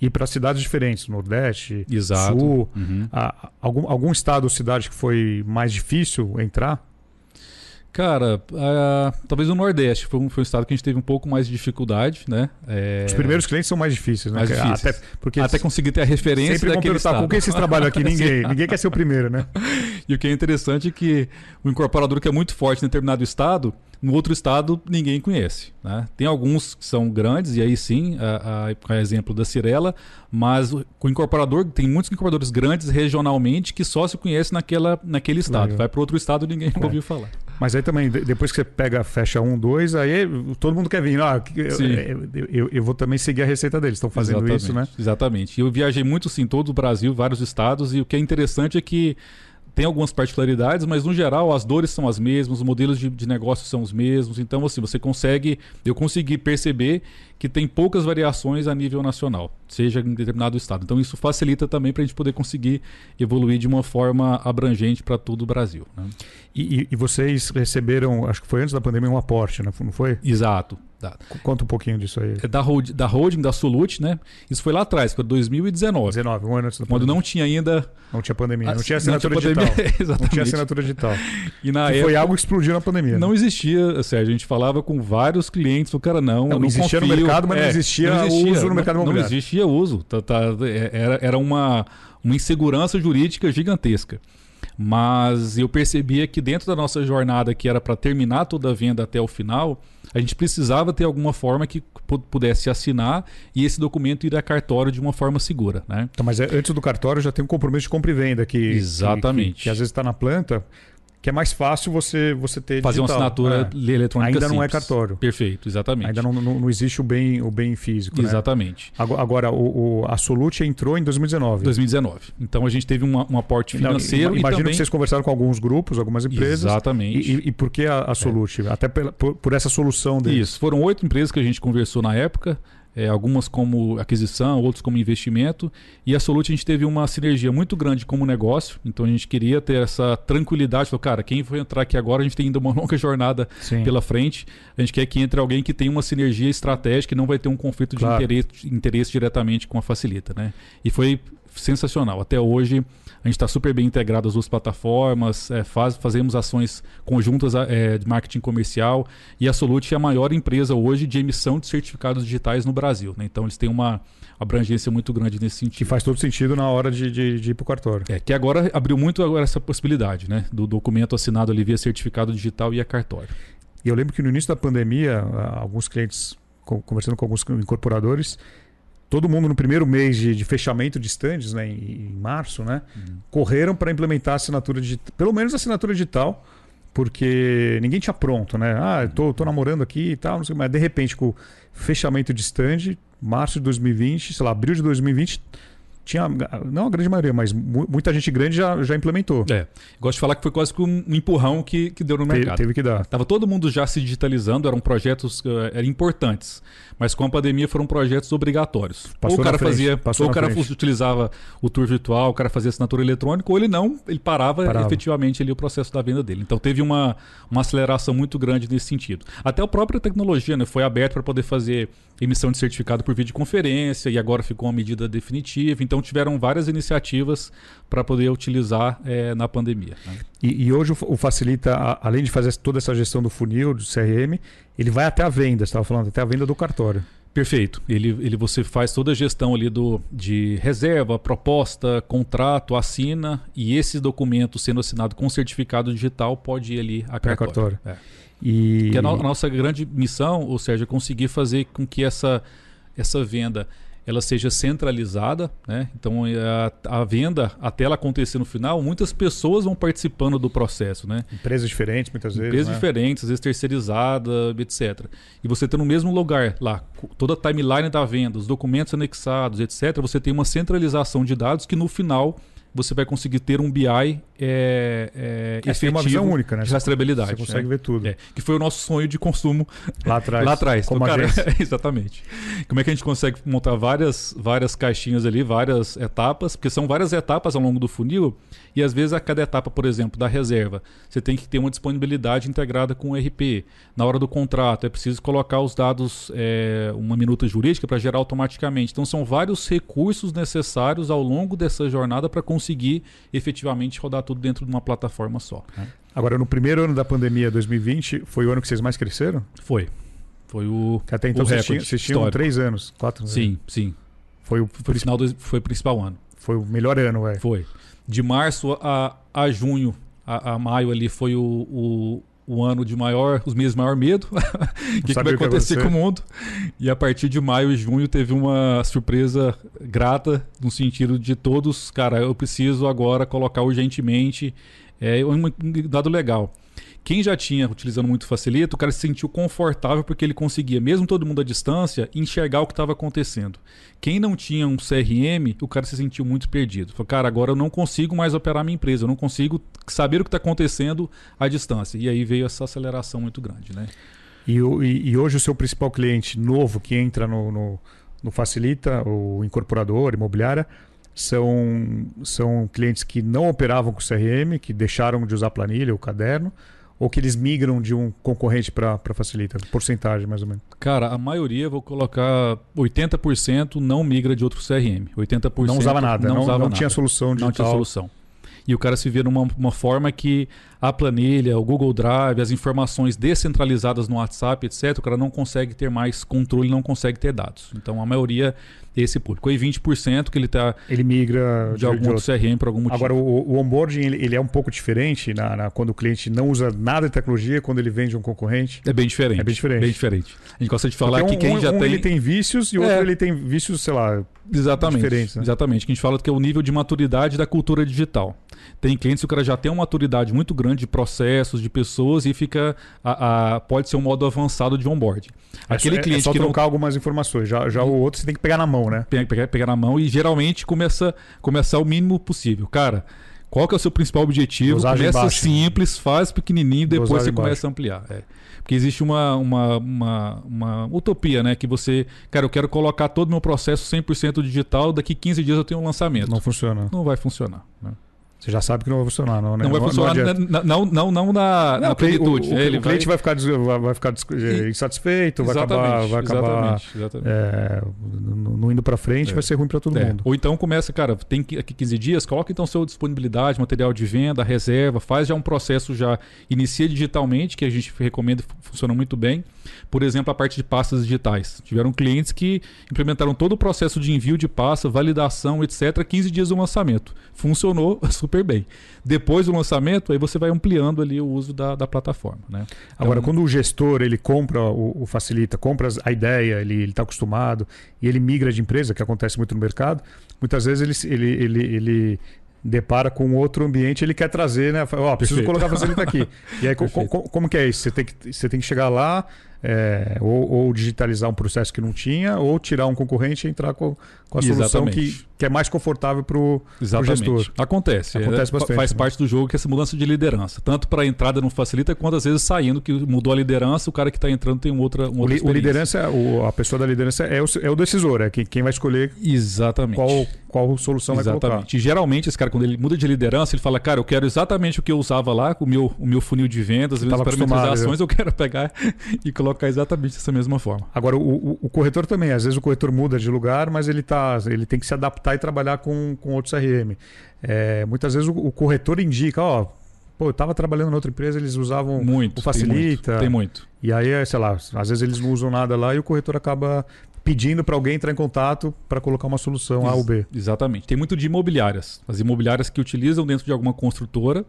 ir para cidades diferentes, Nordeste, Exato. Sul. Uhum. A, algum, algum estado ou cidade que foi mais difícil entrar? Cara, talvez o Nordeste foi um, foi um estado que a gente teve um pouco mais de dificuldade, né? É... Os primeiros clientes são mais difíceis, né? Mais difíceis. Até, porque Até conseguir ter a referência sempre daquele estado. com quem vocês trabalham aqui? Ninguém, ninguém quer ser o primeiro, né? E o que é interessante é que o incorporador que é muito forte em determinado estado, no outro estado ninguém conhece. Né? Tem alguns que são grandes, e aí sim, a, a, a exemplo da Cirela, mas o, o, incorporador, tem muitos incorporadores grandes regionalmente que só se conhece naquela, naquele estado. Legal. Vai para outro estado ninguém é. ouviu falar. Mas aí também, depois que você pega, fecha um, dois, aí todo mundo quer vir. Ah, eu, eu, eu, eu, vou também seguir a receita deles. Estão fazendo exatamente, isso, né? Exatamente. Eu viajei muito, sim, todo o Brasil, vários estados, e o que é interessante é que tem algumas particularidades, mas no geral as dores são as mesmas, os modelos de, de negócio são os mesmos. Então, assim, você consegue, eu consegui perceber que tem poucas variações a nível nacional, seja em determinado estado. Então, isso facilita também para a gente poder conseguir evoluir de uma forma abrangente para todo o Brasil. Né? E, e, vocês receberam, acho que foi antes da pandemia, um aporte, né? não foi? Exato. Da, Conta um pouquinho disso aí. Da, hold, da holding, da Solute, né? Isso foi lá atrás, foi 2019. 19, um ano antes da Quando pandemia. não tinha ainda. Não tinha pandemia, não tinha assinatura não tinha digital. Exatamente. Não tinha assinatura digital. E na época, foi algo que explodiu na pandemia. Não né? existia, Sérgio. A gente falava com vários clientes, o cara não. Não, não existia confio, no mercado, mas é, não, existia não, existia uso no mercado imobiliário. Não existia uso. Tá, tá, é, era, era uma, uma insegurança jurídica gigantesca. Mas eu percebia que dentro da nossa jornada, que era para terminar toda a venda até o final, a gente precisava ter alguma forma que pudesse assinar e esse documento ir a cartório de uma forma segura. Né? Então, mas é, antes do cartório já tem um compromisso de compra e venda que, Exatamente. que, que, que às vezes está na planta que é mais fácil você, você ter Fazer digital. uma assinatura é. eletrônica Ainda simples. não é cartório. Perfeito, exatamente. Ainda não, não, não existe o bem, o bem físico. Né? Exatamente. Né? Agora, o, o, a Solute entrou em 2019. 2019. Então a gente teve uma, um aporte financeiro. Não, imagino também... que vocês conversaram com alguns grupos, algumas empresas. Exatamente. E, e, e por que a, a Solute? É. Até por, por, essa solução deles. Isso. Foram oito empresas que a gente conversou na época é, algumas como aquisição, outros como investimento. E a Solute a gente teve uma sinergia muito grande como negócio, então a gente queria ter essa tranquilidade. Falou, cara, quem for entrar aqui agora, a gente tem ainda uma longa jornada Sim. pela frente. A gente quer que entre alguém que tenha uma sinergia estratégica e não vai ter um conflito de claro. interesse, interesse diretamente com a Facilita. Né? E foi sensacional. Até hoje a gente está super bem integrado às duas plataformas, é, faz, fazemos ações conjuntas é, de marketing comercial e a Solute é a maior empresa hoje de emissão de certificados digitais no Brasil. Né? Então eles têm uma abrangência muito grande nesse sentido. Que faz todo sentido na hora de, de, de ir para o cartório. É, que agora abriu muito agora essa possibilidade né? do documento assinado ali via certificado digital e a cartório. E eu lembro que no início da pandemia, alguns clientes, conversando com alguns incorporadores, todo mundo no primeiro mês de, de fechamento de stands, né, em, em março, né, uhum. correram para implementar a assinatura digital, pelo menos a assinatura digital, porque ninguém tinha pronto, né? Ah, eu tô, tô namorando aqui e tal, não sei, mas de repente com o fechamento de stand, março de 2020, sei lá, abril de 2020, tinha, não a grande maioria, mas muita gente grande já, já implementou. É. Gosto de falar que foi quase que um empurrão que, que deu no mercado. Teve, teve que dar. Tava todo mundo já se digitalizando, eram projetos uh, eram importantes. Mas com a pandemia foram projetos obrigatórios. Passou ou o cara frente, fazia, ou o cara frente. utilizava o tour virtual, o cara fazia assinatura eletrônica, ou ele não, ele parava, parava, efetivamente ali o processo da venda dele. Então teve uma, uma aceleração muito grande nesse sentido. Até a própria tecnologia né, foi aberta para poder fazer emissão de certificado por videoconferência e agora ficou uma medida definitiva. Então tiveram várias iniciativas para poder utilizar é, na pandemia. Né? E, e, hoje o Facilita, além de fazer toda essa gestão do funil, do CRM, ele vai até a venda, você estava falando, até a venda do cartório. Perfeito. Ele, ele você faz toda a gestão ali do, de reserva, proposta, contrato, assina e esse documento sendo assinado com certificado digital pode ir ali a cartório. cartório. É. E... Que a, no, a nossa grande missão, ou seja, é conseguir fazer com que essa, essa venda ela seja centralizada, né? Então é, a, a, venda até ela acontecer no final, muitas pessoas vão participando do processo, né? Empresas diferentes muitas vezes. Empresas né? diferentes, às vezes terceirizada, etc. E você tem no mesmo lugar lá toda a timeline da venda, os documentos anexados, etc. Você tem uma centralização de dados que no final você vai conseguir ter um BI é, é, é, efetivo uma visão única, né? de rastreabilidade. Você consegue né? ver tudo. É, que foi o nosso sonho de consumo lá atrás. lá atrás. Como então, cara, exatamente. Como é que a gente consegue montar várias, várias caixinhas ali, várias etapas, porque são várias etapas ao longo do funil, e às vezes a cada etapa, por exemplo, da reserva, você tem que ter uma disponibilidade integrada com o RP. Na hora do contrato, é preciso colocar os dados, é, uma minuta jurídica para gerar automaticamente. Então são vários recursos necessários ao longo dessa jornada para conseguir conseguir efetivamente rodar tudo dentro de uma plataforma só. Né? Agora, no primeiro ano da pandemia, 2020, foi o ano que vocês mais cresceram? Foi. Foi o. até então o vocês, tinham, vocês tinham três anos, quatro anos. Sim, sim. Foi o, foi, o final do, foi o principal ano. foi o melhor ano, velho. Foi. De março a, a junho, a, a maio ali foi o, o, o, ano de maior, os meses de maior medo. O que, que vai acontecer com o mundo? E a partir de maio e junho teve uma surpresa grata, no sentido de todos, cara, eu preciso agora colocar urgentemente. É um dado legal. Quem já tinha utilizando muito Facilita, o cara se sentiu confortável porque ele conseguia, mesmo todo mundo à distância, enxergar o que estava acontecendo. Quem não tinha um CRM, o cara se sentiu muito perdido. Falou, cara, agora eu não consigo mais operar minha empresa, eu não consigo saber o que está acontecendo à distância. E aí veio essa aceleração muito grande, né? E, e, e hoje o seu principal cliente novo que entra no, no, no Facilita, o incorporador, imobiliária, são, são clientes que não operavam com CRM, que deixaram de usar planilha, o caderno, ou que eles migram de um concorrente para Facilita? Porcentagem, mais ou menos. Cara, a maioria, vou colocar 80% não migra de outro CRM. 80% não usava nada, não, não, usava não nada. tinha solução digital. Não tinha solução. E o cara se vê numa uma forma que a planilha, o Google Drive, as informações descentralizadas no WhatsApp, etc., o cara não consegue ter mais controle, não consegue ter dados. Então a maioria esse público. E 20% que ele está. Ele migra de, de algum de CRM por algum motivo. Agora, o, o onboarding ele, ele, é um pouco diferente na, na, quando o cliente não usa nada de tecnologia, quando ele vende um concorrente. É bem diferente. É bem diferente. Bem diferente. A gente gosta de falar um, que quem um, já um tem. ele tem vícios e o é. outro ele tem vícios, sei lá. Exatamente. Diferentes, né? Exatamente. Que a gente fala que é o nível de maturidade da cultura digital. Tem clientes que o cara já tem uma maturidade muito grande de processos, de pessoas e fica. A, a pode ser um modo avançado de onboarding. É Aquele é, cliente é só que trocar não... algumas informações. Já, já o outro você tem que pegar na mão, né? Pegar, pegar na mão e geralmente começa começar o mínimo possível. Cara, qual que é o seu principal objetivo? Dosagem começa baixa. simples, faz pequenininho, depois Dosagem você começa a ampliar. É. Porque existe uma, uma, uma, uma, utopia, né? Que você, cara, eu quero colocar todo o meu processo 100% digital, daqui 15 dias eu tenho um lançamento. Não funciona. Não vai funcionar. Né? Você já sabe que não vai funcionar, não, né? Não vai funcionar, não, não, não, não, na, não, na plenitude. O, o, Ele o cliente vai, vai ficar, vai ficar insatisfeito, vai acabar, vai acabar exatamente, É, não indo para frente, é. vai ser ruim para todo é. mundo. Ou então começa, cara, tem aqui 15 dias, coloca então sua disponibilidade, material de venda, reserva, faz já um processo, já inicia digitalmente, que a gente recomenda, funciona muito bem. Por exemplo, a parte de pastas digitais. Tiveram clientes que implementaram todo o processo de envio de pasta, validação, etc., 15 dias do lançamento. Funcionou super bem. Depois do lançamento, aí você vai ampliando ali o uso da, da plataforma. Né? Então, Agora, quando o gestor ele compra o, o Facilita, compra a ideia, ele está acostumado e ele migra de empresa, que acontece muito no mercado, muitas vezes ele, ele, ele, ele depara com outro ambiente, ele quer trazer, né? Ó, oh, preciso Perfeito. colocar a facilita aqui. E aí, co, co, como que é isso? Você tem que, você tem que chegar lá, é, ou, ou, digitalizar um processo que não tinha, ou tirar um concorrente e entrar com, com a solução que, que é mais confortável para o gestor. Acontece. Acontece é, bastante. Faz né? parte do jogo que essa mudança de liderança. Tanto para a entrada não facilita, quanto às vezes saindo, que mudou a liderança, o cara que está entrando tem outra, uma outra o, liderança, o, a pessoa da liderança é o, é o decisor, é quem, vai escolher Exatamente. qual, qual solução exatamente. vai colocar. E geralmente, esse cara, quando ele muda de liderança, ele fala, cara, eu quero exatamente o que eu usava lá, o meu, o meu funil de vendas, as parametrizações, eu quero pegar e colocar exatamente essa dessa mesma forma. Agora, o, o, o, corretor também, às vezes o corretor muda de lugar, mas ele, tá, ele tem que se adaptar e trabalhar com, com outro CRM. É, muitas vezes o, o, corretor indica, ó, pô, eu estava trabalhando em outra empresa, eles usavam muito, o Facilita. Tem muito, tem muito. E aí, sei lá, às vezes eles não usam nada lá e o corretor acaba pedindo para alguém entrar em contato para colocar uma solução Ex A ou B. Exatamente. Tem muito de imobiliárias. As imobiliárias que utilizam dentro de alguma construtora.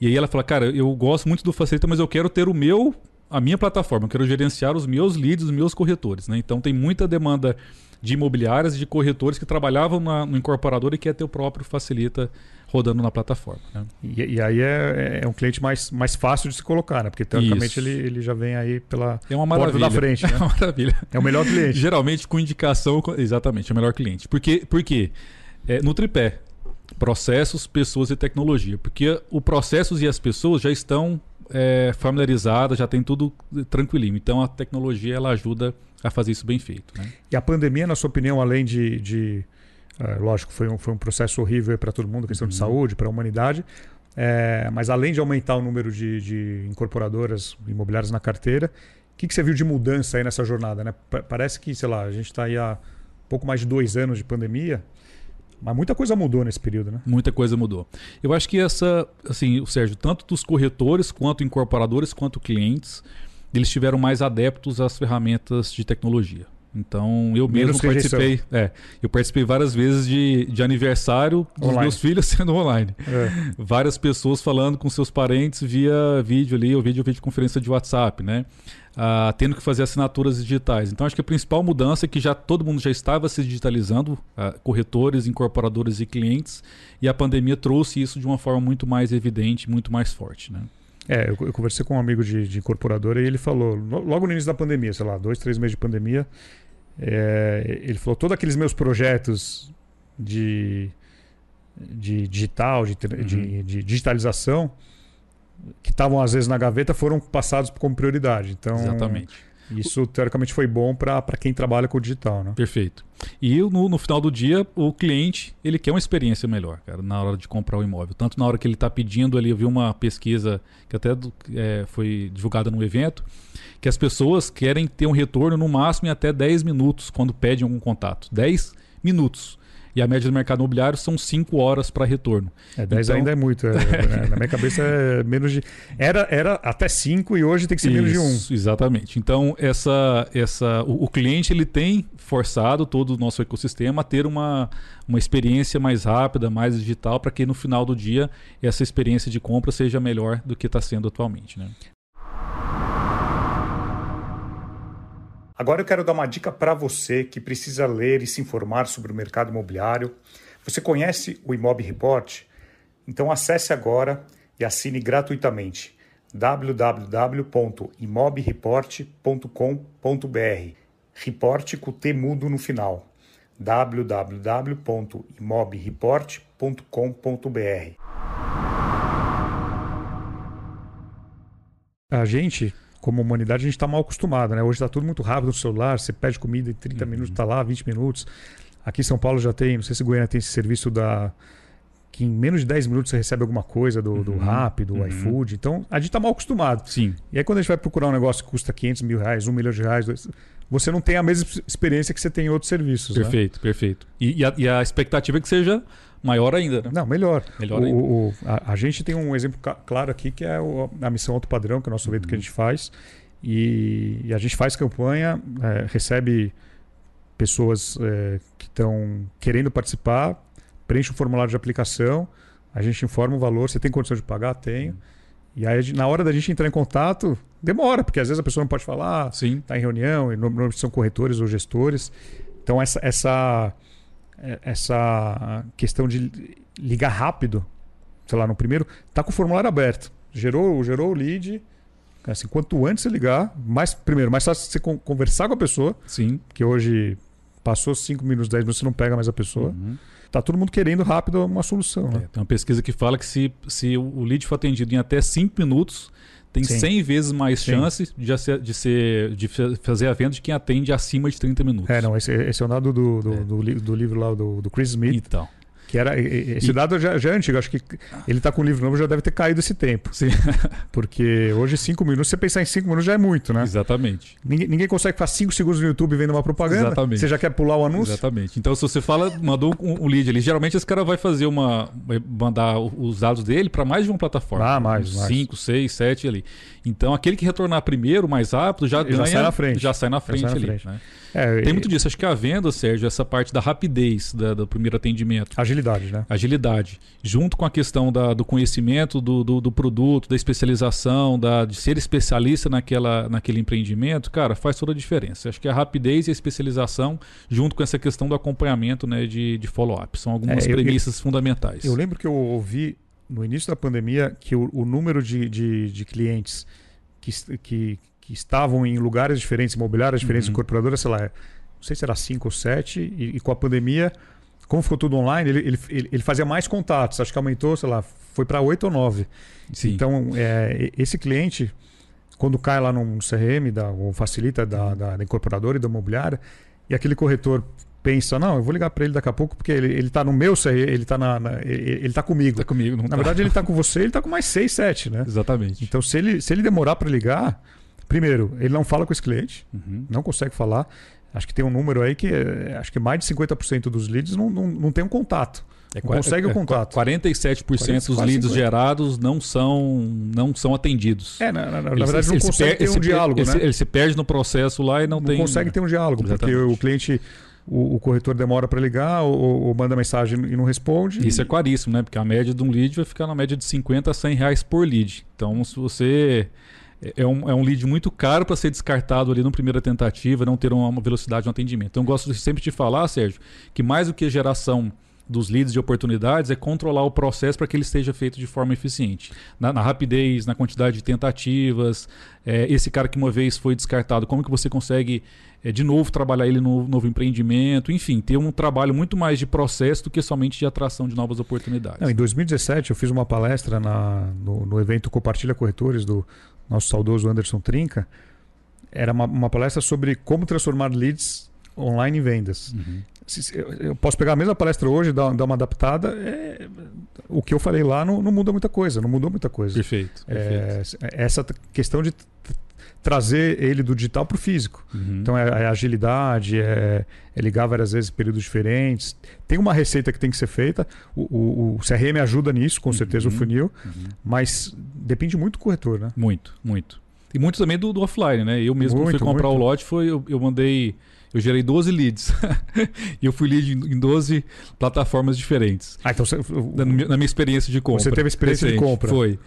E aí ela fala, cara, eu gosto muito do Facilita, mas eu quero ter o meu a minha plataforma, eu quero gerenciar os meus leads, os meus corretores. Né? Então tem muita demanda de imobiliárias e de corretores que trabalhavam na, no incorporador e quer ter o próprio facilita rodando na plataforma. Né? E, e, aí é, é, um cliente mais, mais fácil de se colocar, né? Porque teoricamente ele, ele já vem aí pela é uma maravilha. porta da frente. Né? É uma maravilha. É o melhor cliente. Geralmente com indicação, exatamente, é o melhor cliente. Por quê? Porque é, no tripé, processos, pessoas e tecnologia. Porque o processos e as pessoas já estão é, familiarizada, já tem tudo tranquilinho. Então a tecnologia ela ajuda a fazer isso bem feito. Né? E a pandemia, na sua opinião, além de. de uh, lógico, foi um, foi um processo horrível para todo mundo, questão uhum. de saúde, para a humanidade. É, mas além de aumentar o número de, de incorporadoras imobiliárias na carteira, o que, que você viu de mudança aí nessa jornada? Né? Parece que, sei lá, a gente está aí há pouco mais de dois anos de pandemia. Mas muita coisa mudou nesse período, né? Muita coisa mudou. Eu acho que essa, assim, o Sérgio, tanto dos corretores, quanto incorporadores, quanto clientes, eles tiveram mais adeptos às ferramentas de tecnologia. Então eu Menos mesmo participei. É, eu participei várias vezes de, de aniversário dos online. meus filhos sendo online. É. Várias pessoas falando com seus parentes via vídeo ali, ou vídeo, videoconferência de WhatsApp, né? Uh, tendo que fazer assinaturas digitais. Então, acho que a principal mudança é que já todo mundo já estava se digitalizando, uh, corretores, incorporadores e clientes, e a pandemia trouxe isso de uma forma muito mais evidente, muito mais forte. Né? É, eu, eu conversei com um amigo de, de incorporadora e ele falou, logo no início da pandemia, sei lá, dois, três meses de pandemia, é, ele falou: todos aqueles meus projetos de, de digital, de, uhum. de, de digitalização, que estavam às vezes na gaveta, foram passados como prioridade. Então, Exatamente. Isso, teoricamente, foi bom para quem trabalha com o digital, né? Perfeito. E no, no, final do dia, o cliente ele quer uma experiência melhor, cara, na hora de comprar o imóvel. Tanto na hora que ele está pedindo ali, eu vi uma pesquisa que até é, foi divulgada no evento, que as pessoas querem ter um retorno no máximo em até 10 minutos quando pedem algum contato. 10 minutos. E a média do mercado imobiliário são 5 horas para retorno. É, 10 então... ainda é muito. É, é, na minha cabeça é menos de. Era, era até 5 e hoje tem que ser Isso, menos de 1. Um. Exatamente. Então, essa, essa, o, o, cliente ele tem forçado todo o nosso ecossistema a ter uma, uma experiência mais rápida, mais digital, para que no final do dia essa experiência de compra seja melhor do que está sendo atualmente. Né? Agora eu quero dar uma dica para você que precisa ler e se informar sobre o mercado imobiliário. Você conhece o Imob Report? Então acesse agora e assine gratuitamente www.imobreport.com.br. Report com T mudo no final. www.imobreport.com.br. A gente como humanidade, a gente está mal acostumado, né? Hoje está tudo muito rápido no celular, você pede comida em 30 uhum. minutos, está lá, 20 minutos. Aqui em São Paulo já tem, não sei se Goiânia tem esse serviço da. que em menos de 10 minutos você recebe alguma coisa do, uhum. do Rappi, do uhum. iFood. Então, a gente está mal acostumado. Sim. E aí, quando a gente vai procurar um negócio que custa 500 mil reais, 1 milhão de reais, você não tem a mesma experiência que você tem em outros serviços. Né? Perfeito, né? perfeito. E, e, a, e a expectativa é que seja maior ainda. Né? Não, melhor. melhor o, ainda. O, a, a, gente tem um exemplo claro aqui que é o, a missão alto padrão, que é o nosso evento uhum. que a gente faz. E, e, a gente faz campanha, é, recebe pessoas é, que estão querendo participar, preenche o um formulário de aplicação, a gente informa o valor, você tem condição de pagar? Tenho. E aí, na hora da gente entrar em contato, demora, porque às vezes a pessoa não pode falar, está em reunião, e normalmente são corretores ou gestores. Então, essa, essa, essa questão de ligar rápido, sei lá, no primeiro, tá com o formulário aberto. Gerou, gerou o lead, Assim, quanto antes você ligar, mais primeiro, mais fácil você conversar com a pessoa. Sim. Que hoje passou 5 minutos, 10 minutos, você não pega mais a pessoa. Uhum. Tá todo mundo querendo rápido uma solução. Né? É, tem uma pesquisa que fala que se, se o lead for atendido em até 5 minutos, tem Sim. 100 vezes mais Sim. chance de, ser, de, ser, de fazer a venda de quem atende acima de 30 minutos. É, não, esse, esse é o dado do, do, é. do, do livro lá do, do Chris Smith. Então. Que era, esse e... dado já, já, é antigo, acho que ele está com um livro novo, já deve ter caído esse tempo. Sim. Porque hoje, cinco minutos, você pensar em cinco minutos já é muito, né? Exatamente. Ninguém, ninguém consegue ficar cinco segundos no YouTube vendo uma propaganda. Exatamente. Você já quer pular o anúncio? Exatamente. Então, se você fala, mandou um, um lead ali, geralmente esse cara vai fazer uma. Vai mandar os dados dele para mais de uma plataforma. Ah, mais. mais. Cinco, seis, sete ali. Então, aquele que retornar primeiro, mais rápido, já ganha. Já sai na frente. Já sai na frente sai na ali. Frente. Né? É, Tem muito disso. Acho que a venda, Sérgio, essa parte da rapidez da, do primeiro atendimento. Agilidade, né? Agilidade. Junto com a questão da, do conhecimento do, do, do, produto, da especialização, da, de ser especialista naquela, naquele empreendimento, cara, faz toda a diferença. Acho que a rapidez e a especialização, junto com essa questão do acompanhamento né, de, de follow-up, são algumas é, eu, premissas eu, fundamentais. Eu lembro que eu ouvi no início da pandemia que o, o número de, de, de clientes que, que, que estavam em lugares diferentes, imobiliárias diferentes, uhum. incorporadoras, sei lá, não sei se era 5 ou 7, e, e, com a pandemia, como ficou tudo online, ele, ele, ele, fazia mais contatos, acho que aumentou, sei lá, foi para 8 ou 9. Sim. Então, é, esse cliente, quando cai lá no CRM, da, ou facilita da, da, da incorporadora e da imobiliária, e aquele corretor pensa, não, eu vou ligar para ele daqui a pouco porque ele, ele tá no meu CRM, ele tá, na, na ele, ele tá comigo. Tá comigo, não Na tá. verdade, ele tá com você, ele tá com mais 6, 7, né? Exatamente. Então, se ele, se ele demorar para ligar, Primeiro, ele não fala com esse cliente, uhum. não consegue falar. Acho que tem um número aí que acho que mais de 50% dos leads não, não, não tem um contato. É, consegue é, o contato. 47% 40, dos leads gerados não são, não são atendidos. É, na, na, na verdade, não consegue ter um diálogo. Ele, né? ele, se perde no processo lá e não, não tem. Não consegue ter um diálogo, Exatamente. porque o cliente. O, corretor demora para ligar ou, ou, manda mensagem e não responde. Isso é caríssimo, né? Porque a média de um lead vai ficar na média de 50 a 100 reais por lead. Então, se você é um, é um lead muito caro para ser descartado ali na primeira tentativa, não ter uma velocidade no atendimento. Então, eu gosto sempre de falar, Sérgio, que mais do que geração dos leads de oportunidades é controlar o processo para que ele esteja feito de forma eficiente. Na, na rapidez, na quantidade de tentativas, é, esse cara que uma vez foi descartado, como que você consegue é, de novo trabalhar ele no novo empreendimento, enfim, ter um trabalho muito mais de processo do que somente de atração de novas oportunidades. Não, em 2017 eu fiz uma palestra na, no, no evento Compartilha Corretores do nosso saudoso Anderson Trinca. Era uma, uma palestra sobre como transformar leads online em vendas. Uhum. Eu posso pegar a mesma palestra hoje, dar, dar uma adaptada. É, o que eu falei lá não, não, muda muita coisa, não mudou muita coisa. Perfeito. É, essa questão de trazer ele do digital para o físico. Uhum. Então é, é agilidade, é, é, ligar várias vezes em períodos diferentes. Tem uma receita que tem que ser feita. O, o, o CRM ajuda nisso, com certeza, uhum. o funil. Uhum. Mas depende muito do corretor, né? Muito, muito. E muito também do, do offline, né? Eu mesmo, muito, quando fui comprar muito. o lote, foi, eu, eu mandei. Eu gerei 12 leads. e eu fui lead em 12 plataformas diferentes. Ah, então você, na, na minha experiência de compra. Você teve experiência recente. de compra. Foi.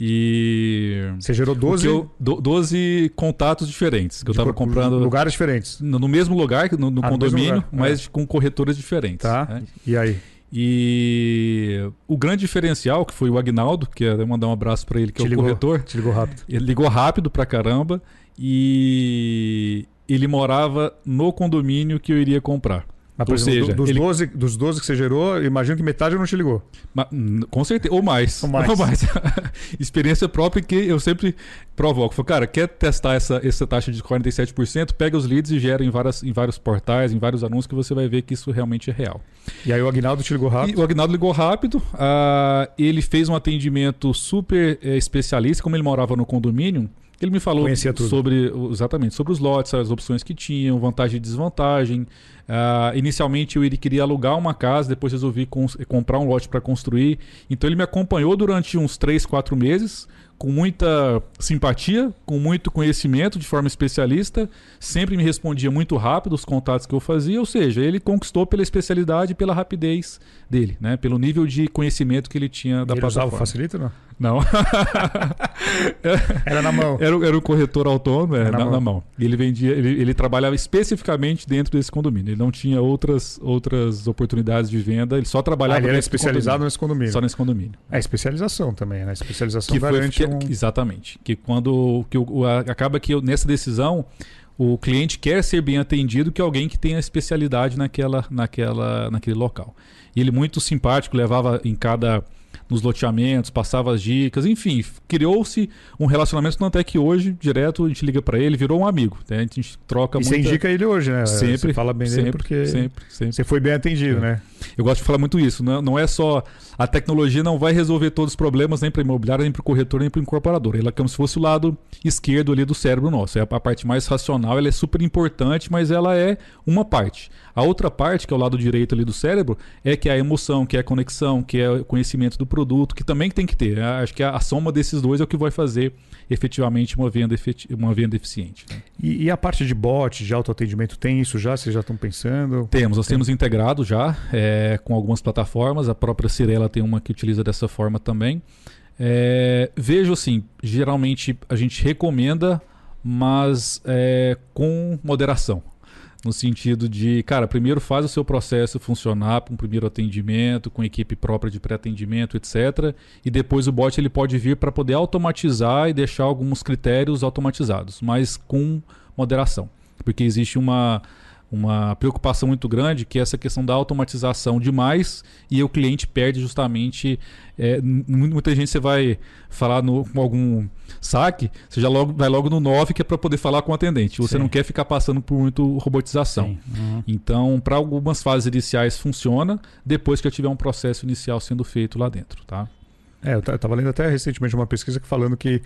E. Você gerou 12. Eu, 12 contatos diferentes. Que eu estava comprando. Lugares diferentes. No, no mesmo lugar, no, no ah, condomínio, lugar. mas é. com corretoras diferentes. Tá. Né? E aí? E o grande diferencial, que foi o Agnaldo, que é mandar um abraço para ele, que te é o ligou, corretor. Te ligou rápido. Ele ligou rápido pra caramba e ele morava no condomínio que eu iria comprar. Mas, Ou exemplo, seja, dos, ele... 12, dos 12 que você gerou, imagino que metade não te ligou. Mas, com certeza, ou mais. Ou mais. Ou mais. Experiência própria que eu sempre provoco. Falo, cara, quer testar essa, essa taxa de 47%? Pega os leads e gera em, várias, em vários portais, em vários anúncios, que você vai ver que isso realmente é real. E aí o Agnaldo te ligou rápido? E o Agnaldo ligou rápido. Uh, ele fez um atendimento super eh, especialista, como ele morava no condomínio. Ele me falou sobre exatamente sobre os lotes, as opções que tinham, vantagem e desvantagem. Uh, inicialmente eu queria alugar uma casa, depois resolvi comprar um lote para construir. Então ele me acompanhou durante uns 3, 4 meses com muita simpatia, com muito conhecimento de forma especialista, sempre me respondia muito rápido os contatos que eu fazia, ou seja, ele conquistou pela especialidade e pela rapidez dele, né? pelo nível de conhecimento que ele tinha da ele plataforma. Usava o Facilita, não? Não. era na mão. Era, era um corretor autônomo, é, na, na, mão. na, mão. Ele vendia, ele, ele trabalhava especificamente dentro desse condomínio. Ele não tinha outras, outras oportunidades de venda, ele só trabalhava. Ah, ele era especializado nesse condomínio. Só nesse condomínio. É especialização também, né? Especialização que foi, que, um... Exatamente. Que quando que o, acaba que eu, nessa decisão o cliente quer ser bem atendido que alguém que tenha especialidade naquela, naquela, naquele local. E ele muito simpático, levava em cada nos loteamentos, passava as dicas, enfim, criou-se um relacionamento tanto é que hoje, direto, a gente liga para ele, virou um amigo. Né? A gente troca muito. Você indica ele hoje, né? Sempre. Você fala bem sempre, dele porque sempre, sempre. você foi bem atendido, é. né? Eu gosto de falar muito isso. Não, não é só. A tecnologia não vai resolver todos os problemas, nem para imobiliário, nem para o corretor, nem para o incorporador. Ela é como se fosse o lado esquerdo ali do cérebro nosso. É a parte mais racional, ela é super importante, mas ela é uma parte. A outra parte, que é o lado direito ali do cérebro, é que é a emoção, que é a conexão, que é o conhecimento do produto, que também tem que ter. Acho que a, soma desses dois é o que vai fazer efetivamente uma venda, efeti uma venda eficiente. Né? E, e, a parte de bot, de autoatendimento, tem isso já? Vocês já estão pensando? Temos, nós tem. temos integrado já é, com algumas plataformas. A própria Cirela tem uma que utiliza dessa forma também. É, vejo assim, geralmente a gente recomenda, mas é, com moderação no sentido de, cara, primeiro faz o seu processo funcionar com um primeiro atendimento, com equipe própria de pré-atendimento, etc. E depois o bot ele pode vir para poder automatizar e deixar alguns critérios automatizados, mas com moderação. Porque existe uma uma preocupação muito grande que é essa questão da automatização demais e o cliente perde justamente é, muita gente você vai falar no, com algum saque você já logo, vai logo no 9 que é para poder falar com o atendente. Você Sim. não quer ficar passando por muito robotização. Uhum. então para algumas fases iniciais funciona depois que eu tiver um processo inicial sendo feito lá dentro tá? É eu estava lendo até recentemente uma pesquisa falando que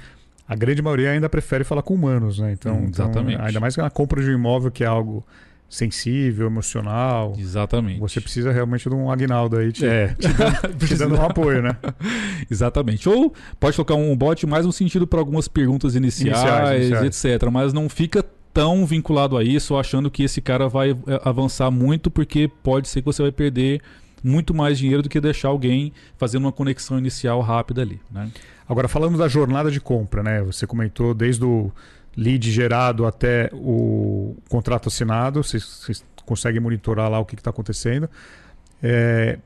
a grande maioria ainda prefere falar com humanos né? Então, hum, exatamente. então, ainda mais na compra de um imóvel que é algo sensível, emocional. Exatamente. Você precisa realmente de um Agnaldo aí te, É. te dando, te dando um apoio, né? Exatamente. Ou pode colocar um bot mais no sentido para algumas perguntas iniciais, Iniciais, iniciais. etc. Mas não fica tão vinculado a isso, achando que esse cara vai é, avançar muito, porque pode ser que você vai perder muito mais dinheiro do que deixar alguém fazendo uma conexão inicial rápida ali. Né? Agora, falando da jornada de compra, né? Você comentou desde o lead gerado até o contrato assinado, vocês, conseguem monitorar lá o que está acontecendo. É,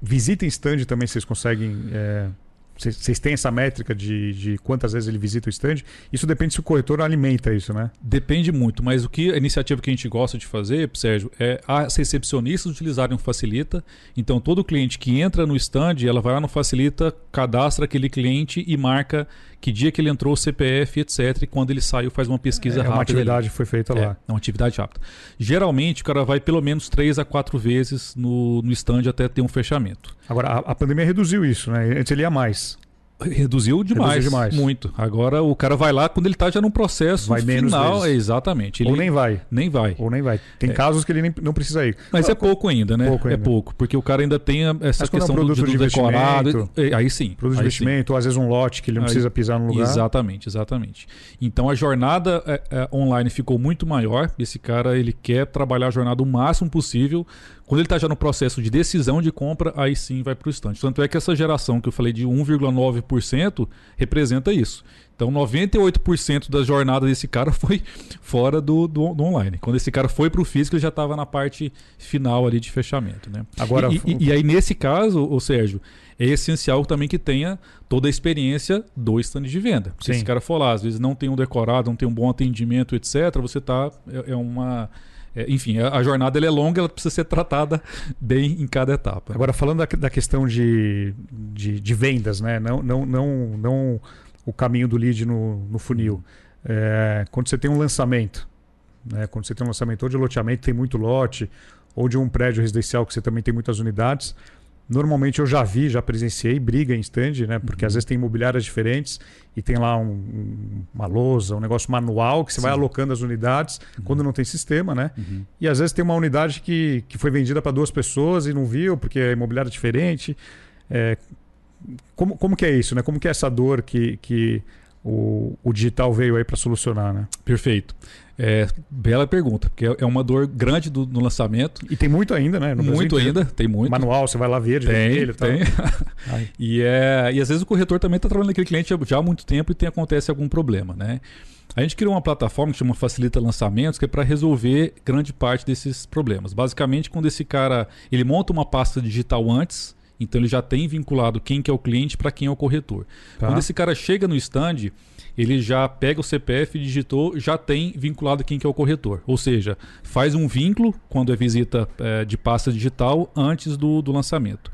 visita em stand também, vocês conseguem. é, vocês, têm essa métrica de, de quantas vezes ele visita o stand? Isso depende se o corretor alimenta isso, né? Depende muito, mas o que a iniciativa que a gente gosta de fazer, Sérgio, é as recepcionistas utilizarem o Facilita. Então, todo cliente que entra no stand, ela vai lá no Facilita, cadastra aquele cliente e marca que dia que ele entrou, o CPF, etc. E quando ele saiu, faz uma pesquisa é rápida. uma atividade que foi feita É, lá. é uma atividade rápida. Geralmente, o cara vai pelo menos três a quatro vezes no, no stand até ter um fechamento. Agora, a, a pandemia reduziu isso, né? Antes ele ia mais. Reduziu demais, Reduziu demais. Muito. Agora o cara vai lá quando ele tá já num processo Vai menos final. Exatamente. Ele Ou nem vai. nem vai. Ou nem vai. Tem É. casos que ele nem, não precisa ir. Mas é pouco ainda, né? Pouco É ainda. pouco, porque o cara ainda tem essa Mas quando é um questão do, produto do de decorado. investimento, É, Aí sim. Produto de sim. investimento, ou às vezes um lote que ele não Aí- precisa pisar no lugar. Exatamente, exatamente. Então a jornada é, é, online ficou muito maior. Esse cara ele quer trabalhar a jornada o máximo possível. Quando ele está já no processo de decisão de compra, aí sim vai para o estante. Tanto é que essa geração que eu falei de 1,9% representa isso. Então 98% da jornada desse cara foi fora do, do, do online. Quando esse cara foi para o físico, ele já estava na parte final ali de fechamento. Né? Agora- e, e- e aí nesse caso, ô Sérgio, é essencial também que tenha toda a experiência do stand de venda. Se Sim. esse cara for lá, às vezes não tem um decorado, não tem um bom atendimento, etc., você tá. É, é uma. É, enfim, a, a jornada é longa, ela precisa ser tratada bem em cada etapa. Agora, falando da, da questão de, de, de vendas, né? Não, não, não, não o caminho do lead no, no funil. É, quando você tem um lançamento, né? quando você tem um lançamento ou de loteamento, tem muito lote, ou de um prédio residencial que você também tem muitas unidades. Normalmente eu já vi, já presenciei briga em stand, né? Porque Uhum. às vezes tem imobiliárias diferentes e tem lá um- um- uma lousa, um negócio manual que você vai Sim. alocando as unidades quando não tem sistema, né? Uhum. E às vezes tem uma unidade que, que foi vendida para duas pessoas e não viu, porque a imobiliária é diferente. É, como, como que é isso, né? Como que é essa dor que, que o, o digital veio aí para solucionar, né? Perfeito. É, bela pergunta, porque é uma dor grande do, no lançamento. E tem muito ainda, né? No Brasil muito inteiro. ainda, tem muito. Manual, você vai lá verde, Tem, vermelho tem. E, é, e às vezes o corretor também está trabalhando naquele cliente já há muito tempo e tem, acontece algum problema, né? A gente criou uma plataforma que chama Facilita Lançamentos, que é para resolver grande parte desses problemas. Basicamente, quando esse cara ele monta uma pasta digital antes, então ele já tem vinculado quem que é o cliente para quem é o corretor. Tá. Quando esse cara chega no stand, ele já pega o CPF, digitou, já tem vinculado quem que é o corretor. Ou seja, faz um vínculo quando é visita eh, de pasta digital antes do, do lançamento.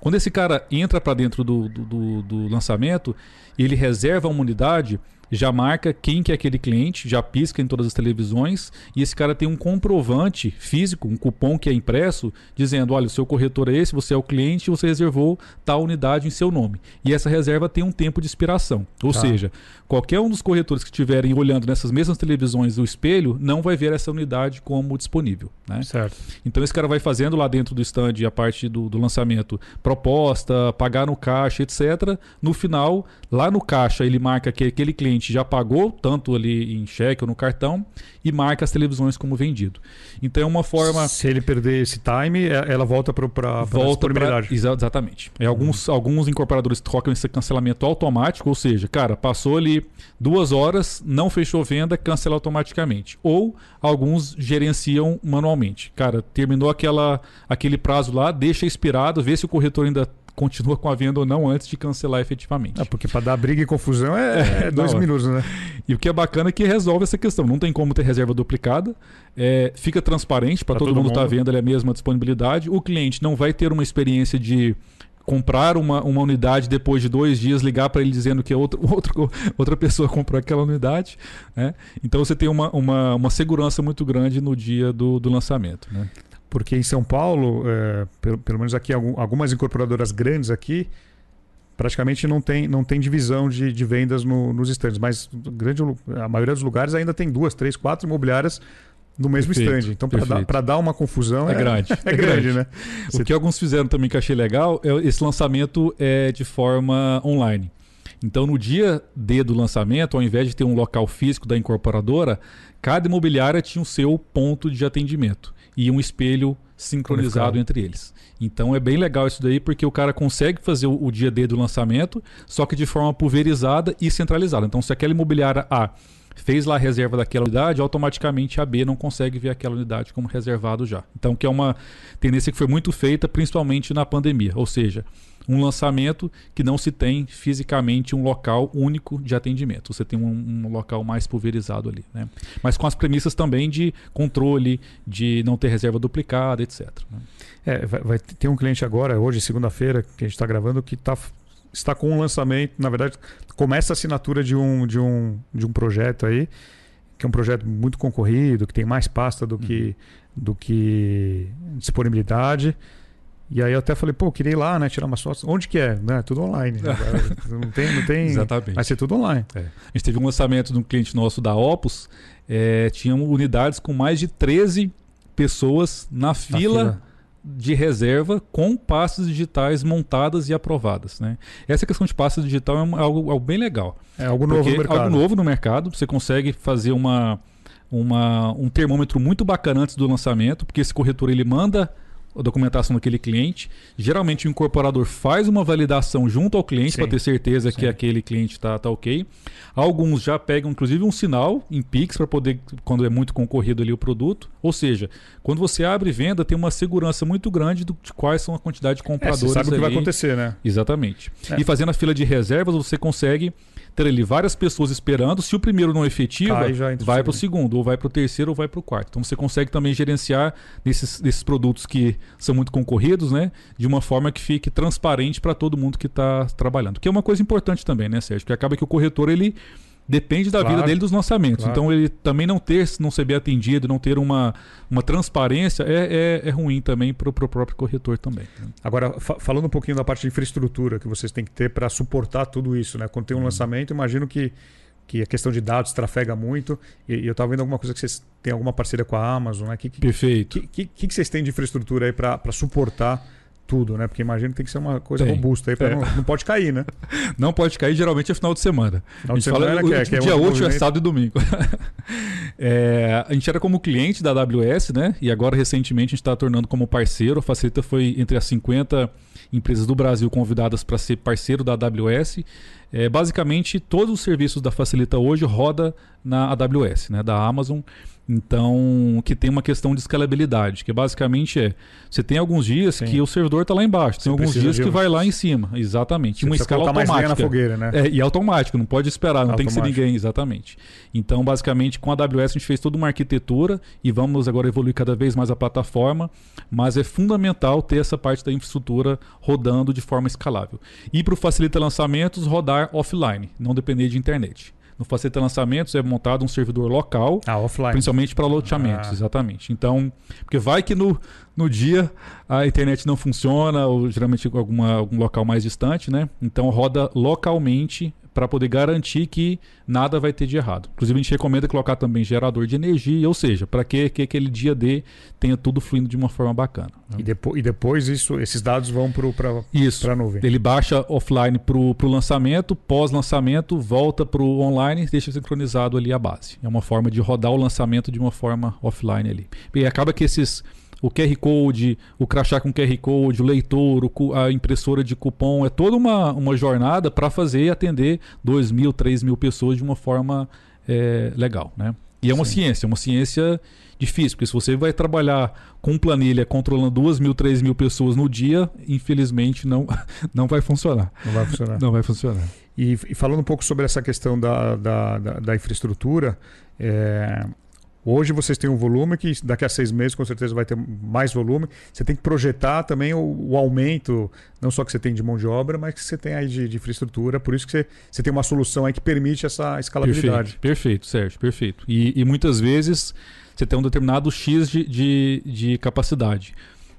Quando esse cara entra para dentro do, do, do- do lançamento, ele reserva uma unidade, já marca quem que é aquele cliente, já pisca em todas as televisões e esse cara tem um comprovante físico, um cupom que é impresso, dizendo: olha, o seu corretor é esse, você é o cliente, você reservou tal unidade em seu nome. E essa reserva tem um tempo de expiração. Ou Tá. seja, qualquer um dos corretores que estiverem olhando nessas mesmas televisões do espelho não vai ver essa unidade como disponível. Né? Certo. Então esse cara vai fazendo lá dentro do stand a parte do, do lançamento proposta, pagar no caixa, etc. No final, lá no caixa, ele marca que aquele cliente já pagou, tanto ali em cheque ou no cartão, e marca as televisões como vendido. Então é uma forma. Se ele perder esse time, é- ela volta para a Volta. Exa- exatamente. É, alguns, alguns incorporadores trocam esse cancelamento automático, ou seja, cara, passou ali duas horas, não fechou venda, cancela automaticamente. Ou alguns gerenciam manualmente. Cara, terminou aquela, aquele prazo lá, deixa expirado, vê se o corretor ainda continua com a venda ou não antes de cancelar efetivamente. Ah, porque para dar briga e confusão é, é dois Não, é. minutos, né? E o que é bacana é que resolve essa questão. Não tem como ter reserva duplicada. é, fica transparente para todo, todo mundo estar mundo. vendo ali a mesma disponibilidade. O cliente não vai ter uma experiência de comprar uma, uma unidade depois de dois dias, ligar para ele dizendo que é outro, outro, outra pessoa comprou aquela unidade. Né? Então você tem uma, uma, uma segurança muito grande no dia do, do lançamento. Né? Porque em São Paulo, é, pelo, pelo menos aqui, algum- algumas incorporadoras grandes aqui, praticamente não tem, não tem divisão de, de vendas no- nos estandes. Mas grande, a maioria dos lugares ainda tem duas, três, quatro imobiliárias no mesmo Perfeito, stand. Então, para dar, dar uma confusão, É é, grande, É, é grande, grande. né? O que alguns fizeram também que eu achei legal é esse lançamento é de forma online. Então, no dia D do lançamento, ao invés de ter um local físico da incorporadora, cada imobiliária tinha o seu ponto de atendimento e um espelho sincronizado entre eles. Então é bem legal isso daí, porque o cara consegue fazer o, o dia D do lançamento, só que de forma pulverizada e centralizada. Então, se aquela imobiliária A fez lá a reserva daquela unidade, automaticamente a B não consegue ver aquela unidade como reservado já. Então, que é uma tendência que foi muito feita, principalmente na pandemia. Ou seja, um lançamento que não se tem fisicamente um local único de atendimento. Você tem um, um local mais pulverizado ali. Né? Mas com as premissas também de controle, de não ter reserva duplicada, etc. né? É, vai, vai ter um cliente agora, hoje, segunda-feira, que a gente está gravando, que tá, está com um lançamento. Na verdade, começa a assinatura de um, de, um, de um projeto aí, que é um projeto muito concorrido, que tem mais pasta do que, do que disponibilidade. E aí eu até falei, pô, eu queria ir lá, né? Tirar umas fotos. Onde que é? Né, tudo online. não tem, não tem. Exatamente. Vai ser tudo online. A gente teve um lançamento de um cliente nosso da Opus, é, unidades com mais de 13 pessoas na Na fila, de reserva com pastas digitais montadas e aprovadas. Né? Essa questão de pasta digital é algo, algo bem legal. É algo novo no mercado. algo novo no mercado, você consegue fazer uma, uma, um termômetro muito bacana antes do lançamento, porque esse corretor ele manda a documentação daquele cliente. Geralmente o incorporador faz uma validação junto ao cliente para ter certeza que Sim. aquele cliente está tá ok. Alguns já pegam inclusive um sinal em Pix para poder, quando é muito concorrido ali o produto. Ou seja, quando você abre venda, tem uma segurança muito grande do- de quais são a quantidade de É, compradores você sabe o que vai ali. acontecer, né? Exatamente. É. E fazendo a fila de reservas, você consegue ter ali várias pessoas esperando. Se o primeiro não efetiva, Cai vai para o segundo. ou vai para o terceiro, ou vai para o quarto. Então você consegue também gerenciar desses, desses produtos que são muito concorridos, né? De uma forma que fique transparente para todo mundo que está trabalhando. Que é uma coisa importante também, né, Sérgio? Porque acaba que o corretor, ele depende da Claro, vida dele dos lançamentos. claro. Então ele também não ter, não ser bem atendido, não ter uma, uma transparência é, é, é ruim também para o próprio corretor também. né? Agora, fa- falando um pouquinho da parte de infraestrutura que vocês têm que ter para suportar tudo isso, né? Quando tem um Uhum. lançamento, imagino que, que a questão de dados trafega muito. E, e eu estava vendo alguma coisa que vocês têm alguma parceria com a Amazon, né? Que, que, Perfeito. que, que, que vocês têm de infraestrutura aí para suportar tudo, né? Porque imagino que tem que ser uma coisa Tem. robusta aí, pra É. não, não pode cair, né? Não pode cair, geralmente é final de semana. Final a de gente fala semana o, que é- que é dia útil é sábado e domingo. É, a gente era como cliente da AWS, né? E agora recentemente a gente está tornando como parceiro. A Facilita foi entre as 50 empresas do Brasil convidadas para ser parceiro da AWS. É, basicamente, todos os serviços da Facilita hoje roda na AWS, né? Da Amazon. Então, que tem uma questão de escalabilidade, que basicamente é, você tem alguns dias Sim. que o servidor está lá embaixo, Você tem alguns precisa dias que vai lá em cima, exatamente. Você uma escala automática. na fogueira, né? É, e automático, não pode esperar, não tem que ser Automático. ninguém, exatamente. Então, basicamente, com a AWS a gente fez toda uma arquitetura e vamos agora evoluir cada vez mais a plataforma, mas é fundamental ter essa parte da infraestrutura rodando de forma escalável. E para o Facilita Lançamentos, rodar offline, não depender de internet. No Facilita Lançamentos é montado um servidor local, Ah, offline. Principalmente para loteamentos, Ah. exatamente. Então, porque vai que no, no dia a internet não funciona, ou geralmente alguma, algum local mais distante, né? Então roda localmente para poder garantir que nada vai ter de errado. Inclusive, a gente recomenda colocar também gerador de energia, ou seja, para que, que aquele dia D tenha tudo fluindo de uma forma bacana. né? E, depo e depois isso, esses dados vão para a nuvem. Ele baixa offline para o lançamento, pós-lançamento, volta para o online e deixa sincronizado ali a base. É uma forma de rodar o lançamento de uma forma offline ali. E acaba que esses. O QR Code, o crachá com QR Code, o leitor, o a impressora de cupom, é toda uma, uma jornada para fazer e atender 2 mil, 3 mil pessoas de uma forma é, legal. Né? E é uma Sim. ciência, é uma ciência difícil, porque se você vai trabalhar com planilha controlando 2 mil, 3 mil pessoas no dia, infelizmente não, não vai funcionar. Não vai funcionar. Não vai funcionar. E, e falando um pouco sobre essa questão da, da, da, da infraestrutura, é, hoje vocês têm um volume que daqui a seis meses com certeza vai ter mais volume. Você tem que projetar também o, o aumento, não só que você tem de mão de obra, mas que você tem aí de, de infraestrutura. Por isso que você, você tem uma solução aí que permite essa escalabilidade. Perfeito, perfeito, Sérgio, perfeito. E, e muitas vezes você tem um determinado X de, de, de capacidade.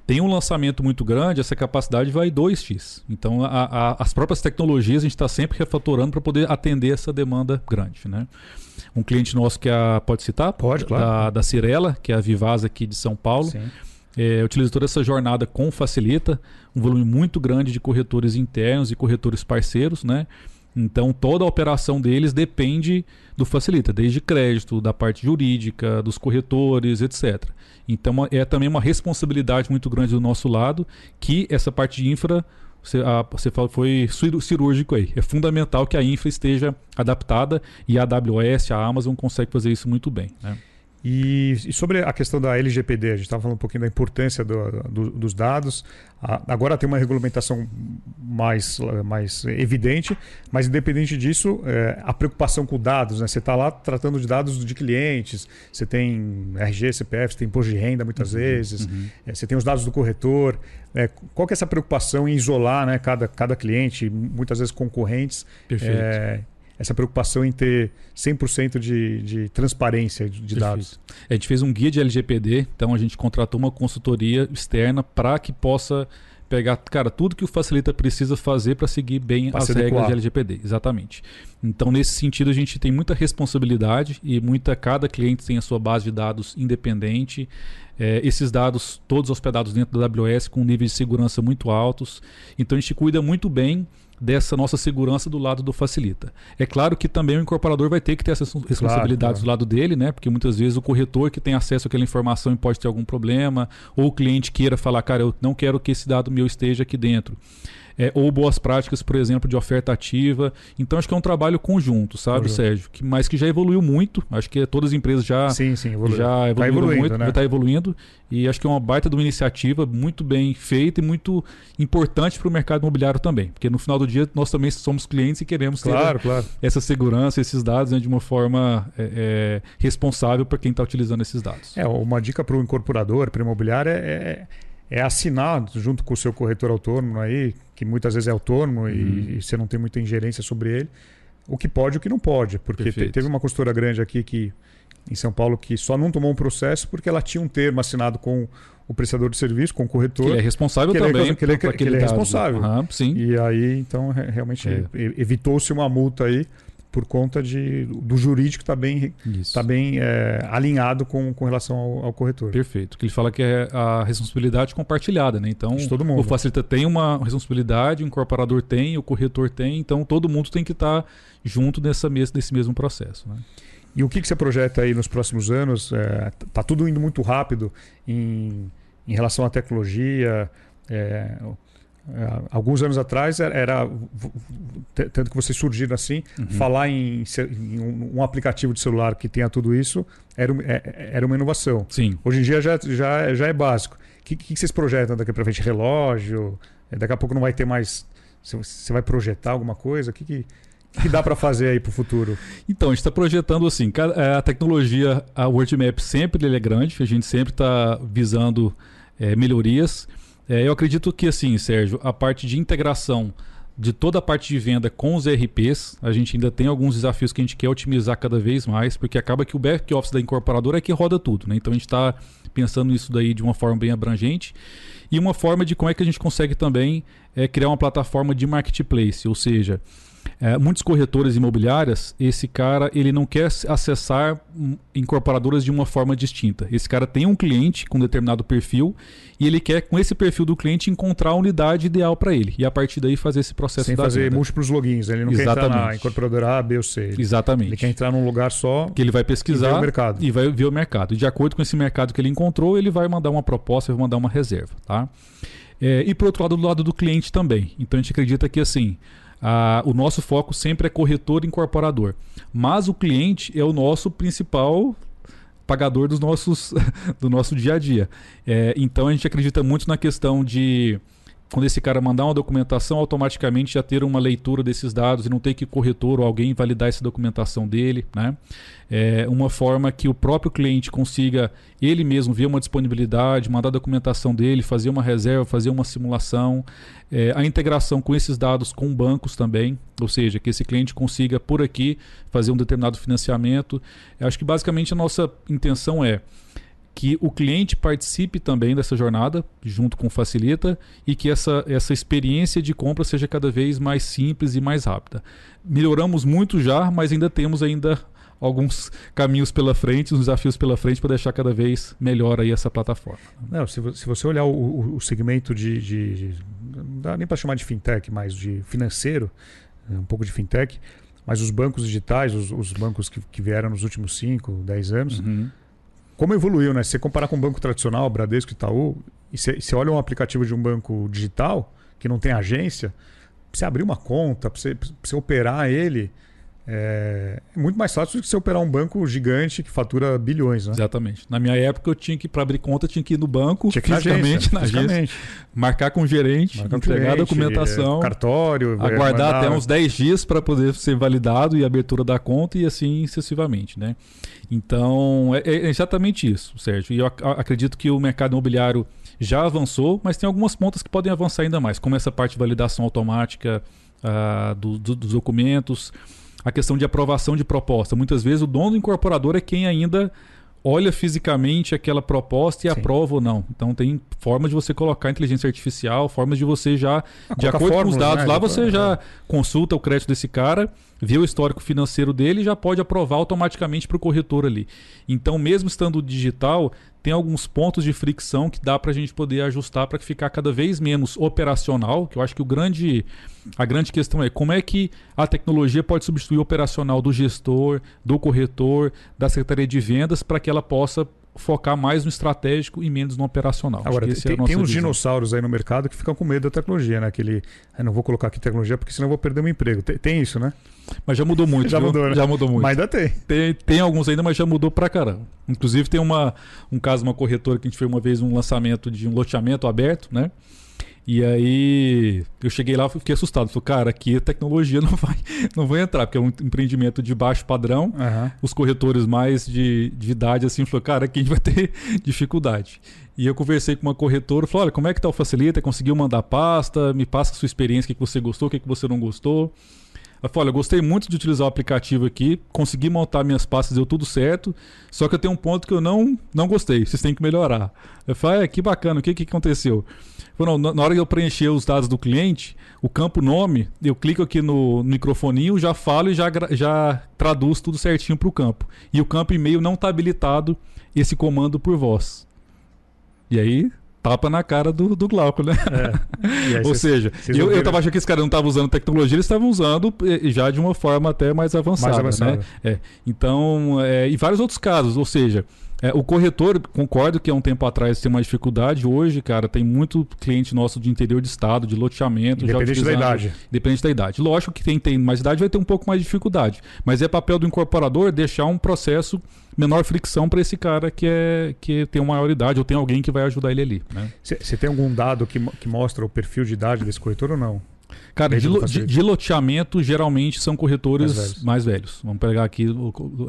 Tem um lançamento muito grande, essa capacidade vai 2x. Então, a, a, as próprias tecnologias a gente está sempre refatorando para poder atender essa demanda grande. Né? Um cliente nosso que é a, pode citar? Pode, claro. Da, da Cirela, que é a Vivasa aqui de São Paulo. Sim. É, utiliza toda essa jornada com Facilita, um volume muito grande de corretores internos e corretores parceiros, né? Então toda a operação deles depende do Facilita, desde crédito, da parte jurídica, dos corretores, etc. Então é também uma responsabilidade muito grande do nosso lado que essa parte de infra você, a, você foi cirúrgico aí. É fundamental que a infra esteja adaptada e a AWS, a Amazon consegue fazer isso muito bem. Né? E, e, sobre a questão da LGPD, a gente estava falando um pouquinho da importância do, do, dos dados. agora tem uma regulamentação mais, mais evidente, mas independente disso, é, a preocupação com dados, né? Você está lá tratando de dados de clientes, você tem RG, CPF, você tem imposto de renda muitas uhum, vezes, uhum. É, você tem os dados do corretor. É, qual que é essa preocupação em isolar né, cada, cada cliente, muitas vezes concorrentes? Perfeito é, essa preocupação em ter 100% de, de transparência de, de dados. A gente fez um guia de LGPD, então a gente contratou uma consultoria externa para que possa pegar, cara, tudo que o Facilita precisa fazer para seguir bem pra as regras de LGPD. Exatamente. Então, nesse sentido, a gente tem muita responsabilidade e muita. Cada cliente tem a sua base de dados independente. É, esses dados todos hospedados dentro da AWS com níveis de segurança muito altos. Então, a gente cuida muito bem dessa nossa segurança do lado do facilita. É claro que também o incorporador vai ter que ter essas responsabilidades claro, claro. do lado dele, né? Porque muitas vezes o corretor que tem acesso àquela informação pode ter algum problema, ou o cliente queira falar, cara, eu não quero que esse dado meu esteja aqui dentro é, ou boas práticas, por exemplo, de oferta ativa. Então acho que é um trabalho conjunto, sabe, Sérgio? Que, mas que já evoluiu muito. Acho que todas as empresas já, sim, sim, evoluiu. já evoluíram tá evoluindo, muito, né? está evoluindo. E acho que é uma baita de uma iniciativa muito bem feita e muito importante para o mercado imobiliário também. Porque no final do dia nós também somos clientes e queremos claro, ter claro. essa segurança, esses dados né, de uma forma é, é, responsável para quem está utilizando esses dados. É, uma dica para o incorporador, para o imobiliário é, é é assinar junto com o seu corretor autônomo aí, que muitas vezes é autônomo uhum. e, e, você não tem muita ingerência sobre ele, o que pode e o que não pode. Porque te, teve uma consultora grande aqui que em São Paulo que só não tomou um processo porque ela tinha um termo assinado com o prestador de serviço, com o corretor. Que ele é responsável que também. Ele é, que ele, é, que ele é responsável. Uhum, sim. E aí, então, realmente é. evitou-se uma multa aí por conta de, do jurídico estar tá bem, tá bem é, alinhado com, com relação ao, ao, corretor. Perfeito. Que ele fala que é a responsabilidade compartilhada, né? Então, de todo mundo. o facilita tem uma responsabilidade, o incorporador tem, o corretor tem, então todo mundo tem que estar tá junto nessa mes nesse mesmo processo. Né? E o que, que você projeta aí nos próximos anos? É, tá tudo indo muito rápido em, em relação à tecnologia. É, é, alguns anos atrás era, tanto que vocês surgiram assim, uhum. falar em, em um, aplicativo de celular que tenha tudo isso era, é, era uma inovação. Sim. Hoje em dia já, já, já é básico. O que, que vocês projetam daqui para frente? Relógio? É, daqui a pouco não vai ter mais. Você vai projetar alguma coisa? O que, que, que dá para fazer aí para o futuro? Então, a gente está projetando assim, a tecnologia, a WordMap sempre ele é grande, a gente sempre está visando é, melhorias. É, eu acredito que, assim, Sérgio, a parte de integração de toda a parte de venda com os ERPs, a gente ainda tem alguns desafios que a gente quer otimizar cada vez mais, porque acaba que o back-office da incorporadora é que roda tudo, né? Então a gente está pensando nisso daí de uma forma bem abrangente. E uma forma de como é que a gente consegue também é, criar uma plataforma de marketplace, ou seja, é, muitos corretores imobiliárias, esse cara ele não quer acessar incorporadoras de uma forma distinta. Esse cara tem um cliente com determinado perfil e ele quer, com esse perfil do cliente, encontrar a unidade ideal para ele. E a partir daí fazer esse processo Sem fazer venda. múltiplos logins. Ele não Exatamente. quer entrar na incorporadora A, B ou C. Exatamente. Ele quer entrar num lugar só. Que ele vai pesquisar e ver o mercado. E vai ver o mercado. E de acordo com esse mercado que ele encontrou, ele vai mandar uma proposta, vai mandar uma reserva. Tá? É, e por outro lado, do lado do cliente também. Então a gente acredita que assim ah, o nosso foco sempre é corretor e incorporador. Mas o cliente é o nosso principal pagador dos nossos, do nosso dia a dia. É, então a gente acredita muito na questão de quando esse cara mandar uma documentação, automaticamente já ter uma leitura desses dados e não ter que corretor ou alguém validar essa documentação dele, né? É uma forma que o próprio cliente consiga ele mesmo ver uma disponibilidade, mandar a documentação dele, fazer uma reserva, fazer uma simulação, é, a integração com esses dados com bancos também, ou seja, que esse cliente consiga por aqui fazer um determinado financiamento. Eu acho que basicamente a nossa intenção é que o cliente participe também dessa jornada, junto com o Facilita, e que essa, essa experiência de compra seja cada vez mais simples e mais rápida. Melhoramos muito já, mas ainda temos ainda alguns caminhos pela frente, uns desafios pela frente para deixar cada vez melhor aí essa plataforma. Não, se, você olhar o, o segmento de, de, de, não dá nem para chamar de fintech, mas de financeiro, um pouco de fintech, mas os bancos digitais, os, os bancos que, que, vieram nos últimos 5, 10 anos, uhum como evoluiu, né? Se você comparar com um banco tradicional, Bradesco e Itaú, e você, você olha um aplicativo de um banco digital que não tem agência, pra você abrir uma conta, para você, você operar ele, é, muito mais fácil do que você operar um banco gigante que fatura bilhões, né? Exatamente. Na minha época, eu tinha que, para abrir conta, tinha que ir no banco, tinha fisicamente, na agência, agência, marcar com o gerente, marcar entregar a documentação, cartório, aguardar mandar... até uns 10 dias para poder ser validado e abertura da conta e assim sucessivamente, né? Então, é, é exatamente isso, Sérgio. E eu acredito que o mercado imobiliário já avançou, mas tem algumas pontas que podem avançar ainda mais, como essa parte de validação automática uh, do, do, dos documentos, a questão de aprovação de proposta. Muitas vezes o dono do incorporador é quem ainda olha fisicamente aquela proposta e Sim. aprova ou não. Então tem formas de você colocar inteligência artificial, formas de você já, ah, de acordo com os dados né? lá, você já é. consulta o crédito desse cara, vê o histórico financeiro dele e já pode aprovar automaticamente para o corretor ali. Então, mesmo estando digital, tem alguns pontos de fricção que dá para a gente poder ajustar para ficar cada vez menos operacional, que eu acho que o grande, a grande questão é como é que a tecnologia pode substituir o operacional do gestor, do corretor, da secretaria de vendas, para que ela possa focar mais no estratégico e menos no operacional. Agora, tem, é tem uns dinossauros aí no mercado que ficam com medo da tecnologia, né? Aquele, eu não vou colocar aqui tecnologia porque senão eu vou perder meu emprego. Tem, tem isso, né? Mas já mudou muito. já viu? mudou, né? Já mudou muito. Mas ainda tem. tem. Tem alguns ainda, mas já mudou pra caramba. Inclusive tem uma, um caso, uma corretora que a gente fez uma vez um lançamento de um loteamento aberto, né? E aí eu cheguei lá e fiquei assustado. Falei, cara, aqui a tecnologia não vai, não vai entrar, porque é um empreendimento de baixo padrão. Uhum. Os corretores mais de, de idade, assim, falou, cara, aqui a gente vai ter dificuldade. E eu conversei com uma corretora, falei, olha, como é que tá o Facilita? Conseguiu mandar pasta? Me passa a sua experiência, o que você gostou, o que você não gostou. Ela falou, olha, eu gostei muito de utilizar o aplicativo aqui, consegui montar minhas pastas, deu tudo certo, só que eu tenho um ponto que eu não, não gostei, vocês têm que melhorar. Eu falei, é, que bacana, o que, que aconteceu? Não, na hora que eu preencher os dados do cliente, o campo nome, eu clico aqui no, no microfoninho, já falo e já, já traduz tudo certinho para o campo. E o campo e-mail não está habilitado esse comando por voz. E aí, tapa na cara do, do Glauco, né? É. Ou cês, seja, cês eu, eu tava achando que esse cara não estava usando tecnologia, eles estavam usando já de uma forma até mais avançada. Mais avançada. Né? É. Então, é, e vários outros casos, ou seja, é, o corretor, concordo que há um tempo atrás tem uma dificuldade. Hoje, cara, tem muito cliente nosso de interior de estado, de loteamento. Independente da idade. Depende da idade. Lógico que quem tem mais idade vai ter um pouco mais de dificuldade. Mas é papel do incorporador deixar um processo menor fricção para esse cara que, é, que tem uma maior idade ou tem alguém que vai ajudar ele ali. Você né? tem algum dado que, que mostra o perfil de idade desse corretor ou não? Cara, de, de, de, loteamento, geralmente são corretores mais velhos. mais velhos. Vamos pegar aqui,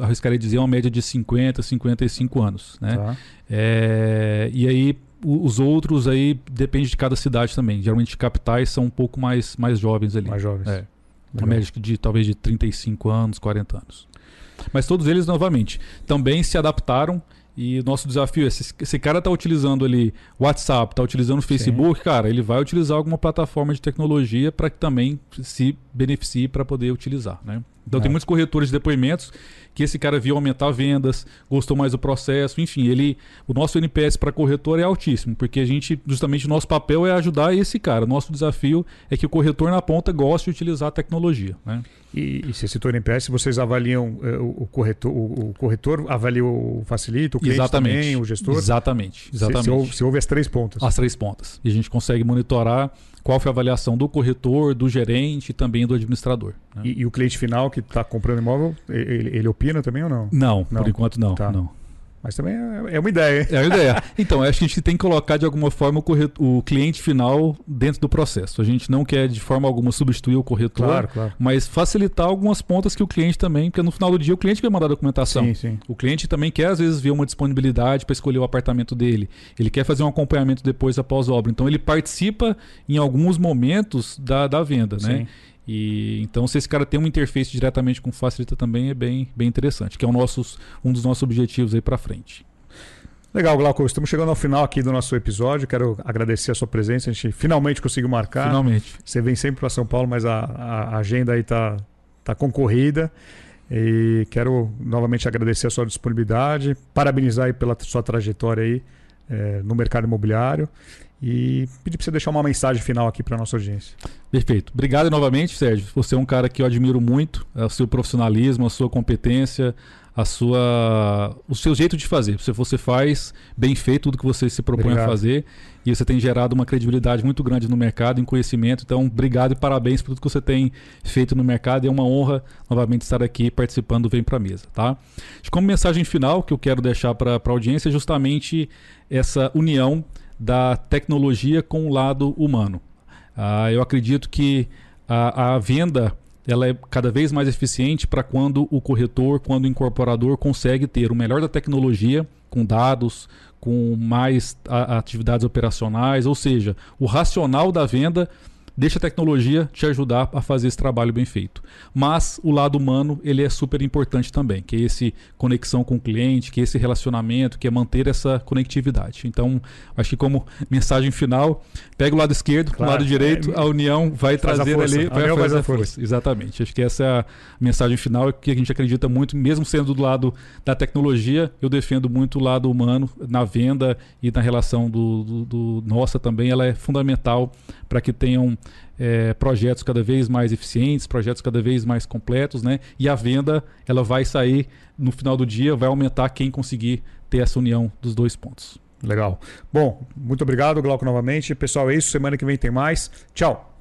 arriscaria dizer, uma média de 50, 55 anos. Né? Tá. É, e aí, os outros aí depende de cada cidade também. Geralmente capitais são um pouco mais, mais jovens ali. Mais jovens. É. Uma média de talvez de 35 anos, 40 anos. Mas todos eles, novamente, também se adaptaram e o nosso desafio é: se esse cara está utilizando ali WhatsApp, está utilizando Facebook, Sim. cara, ele vai utilizar alguma plataforma de tecnologia para que também se beneficie para poder utilizar. Né? Então, é. tem muitos corretores de depoimentos que esse cara viu aumentar vendas, gostou mais do processo, enfim, ele, o nosso NPS para corretor é altíssimo, porque a gente, justamente, o nosso papel é ajudar esse cara. Nosso desafio é que o corretor na ponta goste de utilizar a tecnologia. Né? E, e você citou o NPS, vocês avaliam uh, o, corretor, o, o, corretor avalia o facilita, o cliente Exatamente. também, o gestor? Exatamente. Exatamente. Se, se, houve, se houve as três pontas. As três pontas. E a gente consegue monitorar qual foi a avaliação do corretor, do gerente e também do administrador. Né? E, e, o cliente final que está comprando imóvel, ele, ele, opina também ou não? Não, não. por enquanto não. Tá. não. Mas também é, é uma ideia. Hein? É uma ideia. Então, acho que a gente tem que colocar de alguma forma o, corretor, o, cliente final dentro do processo. A gente não quer de forma alguma substituir o corretor, claro, claro. mas facilitar algumas pontas que o cliente também, porque no final do dia o cliente vai mandar a documentação. Sim, sim. O cliente também quer às vezes ver uma disponibilidade para escolher o apartamento dele. Ele quer fazer um acompanhamento depois após obra. Então ele participa em alguns momentos da, da venda, né? sim. né? E então se esse cara tem uma interface diretamente com Facilita também é bem, bem interessante, que é o nossos, um dos nossos objetivos aí para frente. Legal, Glauco. Estamos chegando ao final aqui do nosso episódio. Quero agradecer a sua presença. A gente finalmente conseguiu marcar. Finalmente. Você vem sempre para São Paulo, mas a, a agenda aí tá, tá concorrida. E quero novamente agradecer a sua disponibilidade, parabenizar aí pela sua trajetória aí é, no mercado imobiliário e pedir para você deixar uma mensagem final aqui para a nossa audiência. Perfeito. Obrigado novamente, Sérgio. Você é um cara que eu admiro muito, é o seu profissionalismo, a sua competência, a sua o seu jeito de fazer. Você, você faz bem feito tudo que você se propõe obrigado. a fazer e você tem gerado uma credibilidade muito grande no mercado, em conhecimento. Então, obrigado e parabéns por tudo que você tem feito no mercado. É uma honra novamente estar aqui participando do Vem Pra Mesa, tá? Como mensagem final que eu quero deixar para a audiência é justamente essa união da tecnologia com o lado humano. Ah, eu acredito que a, a venda ela é cada vez mais eficiente para quando o corretor, quando o incorporador consegue ter o melhor da tecnologia, com dados, com mais a, atividades operacionais, ou seja, o racional da venda deixa a tecnologia te ajudar a fazer esse trabalho bem feito. Mas o lado humano, ele é super importante também, que é esse conexão com o cliente, que é esse relacionamento, que é manter essa conectividade. Então, acho que como mensagem final, pega o lado esquerdo, claro, o lado direito, é, a união vai trazer ali, vai fazer a, a força. força. Exatamente. Acho que essa é a mensagem final que a gente acredita muito, mesmo sendo do lado da tecnologia, eu defendo muito o lado humano na venda e na relação do, do, do nossa também, ela é fundamental para que tenham é, projetos cada vez mais eficientes, projetos cada vez mais completos, né? E a venda ela vai sair no final do dia, vai aumentar quem conseguir ter essa união dos dois pontos. Legal. Bom, muito obrigado, Glauco, novamente. Pessoal, é isso. Semana que vem tem mais. Tchau.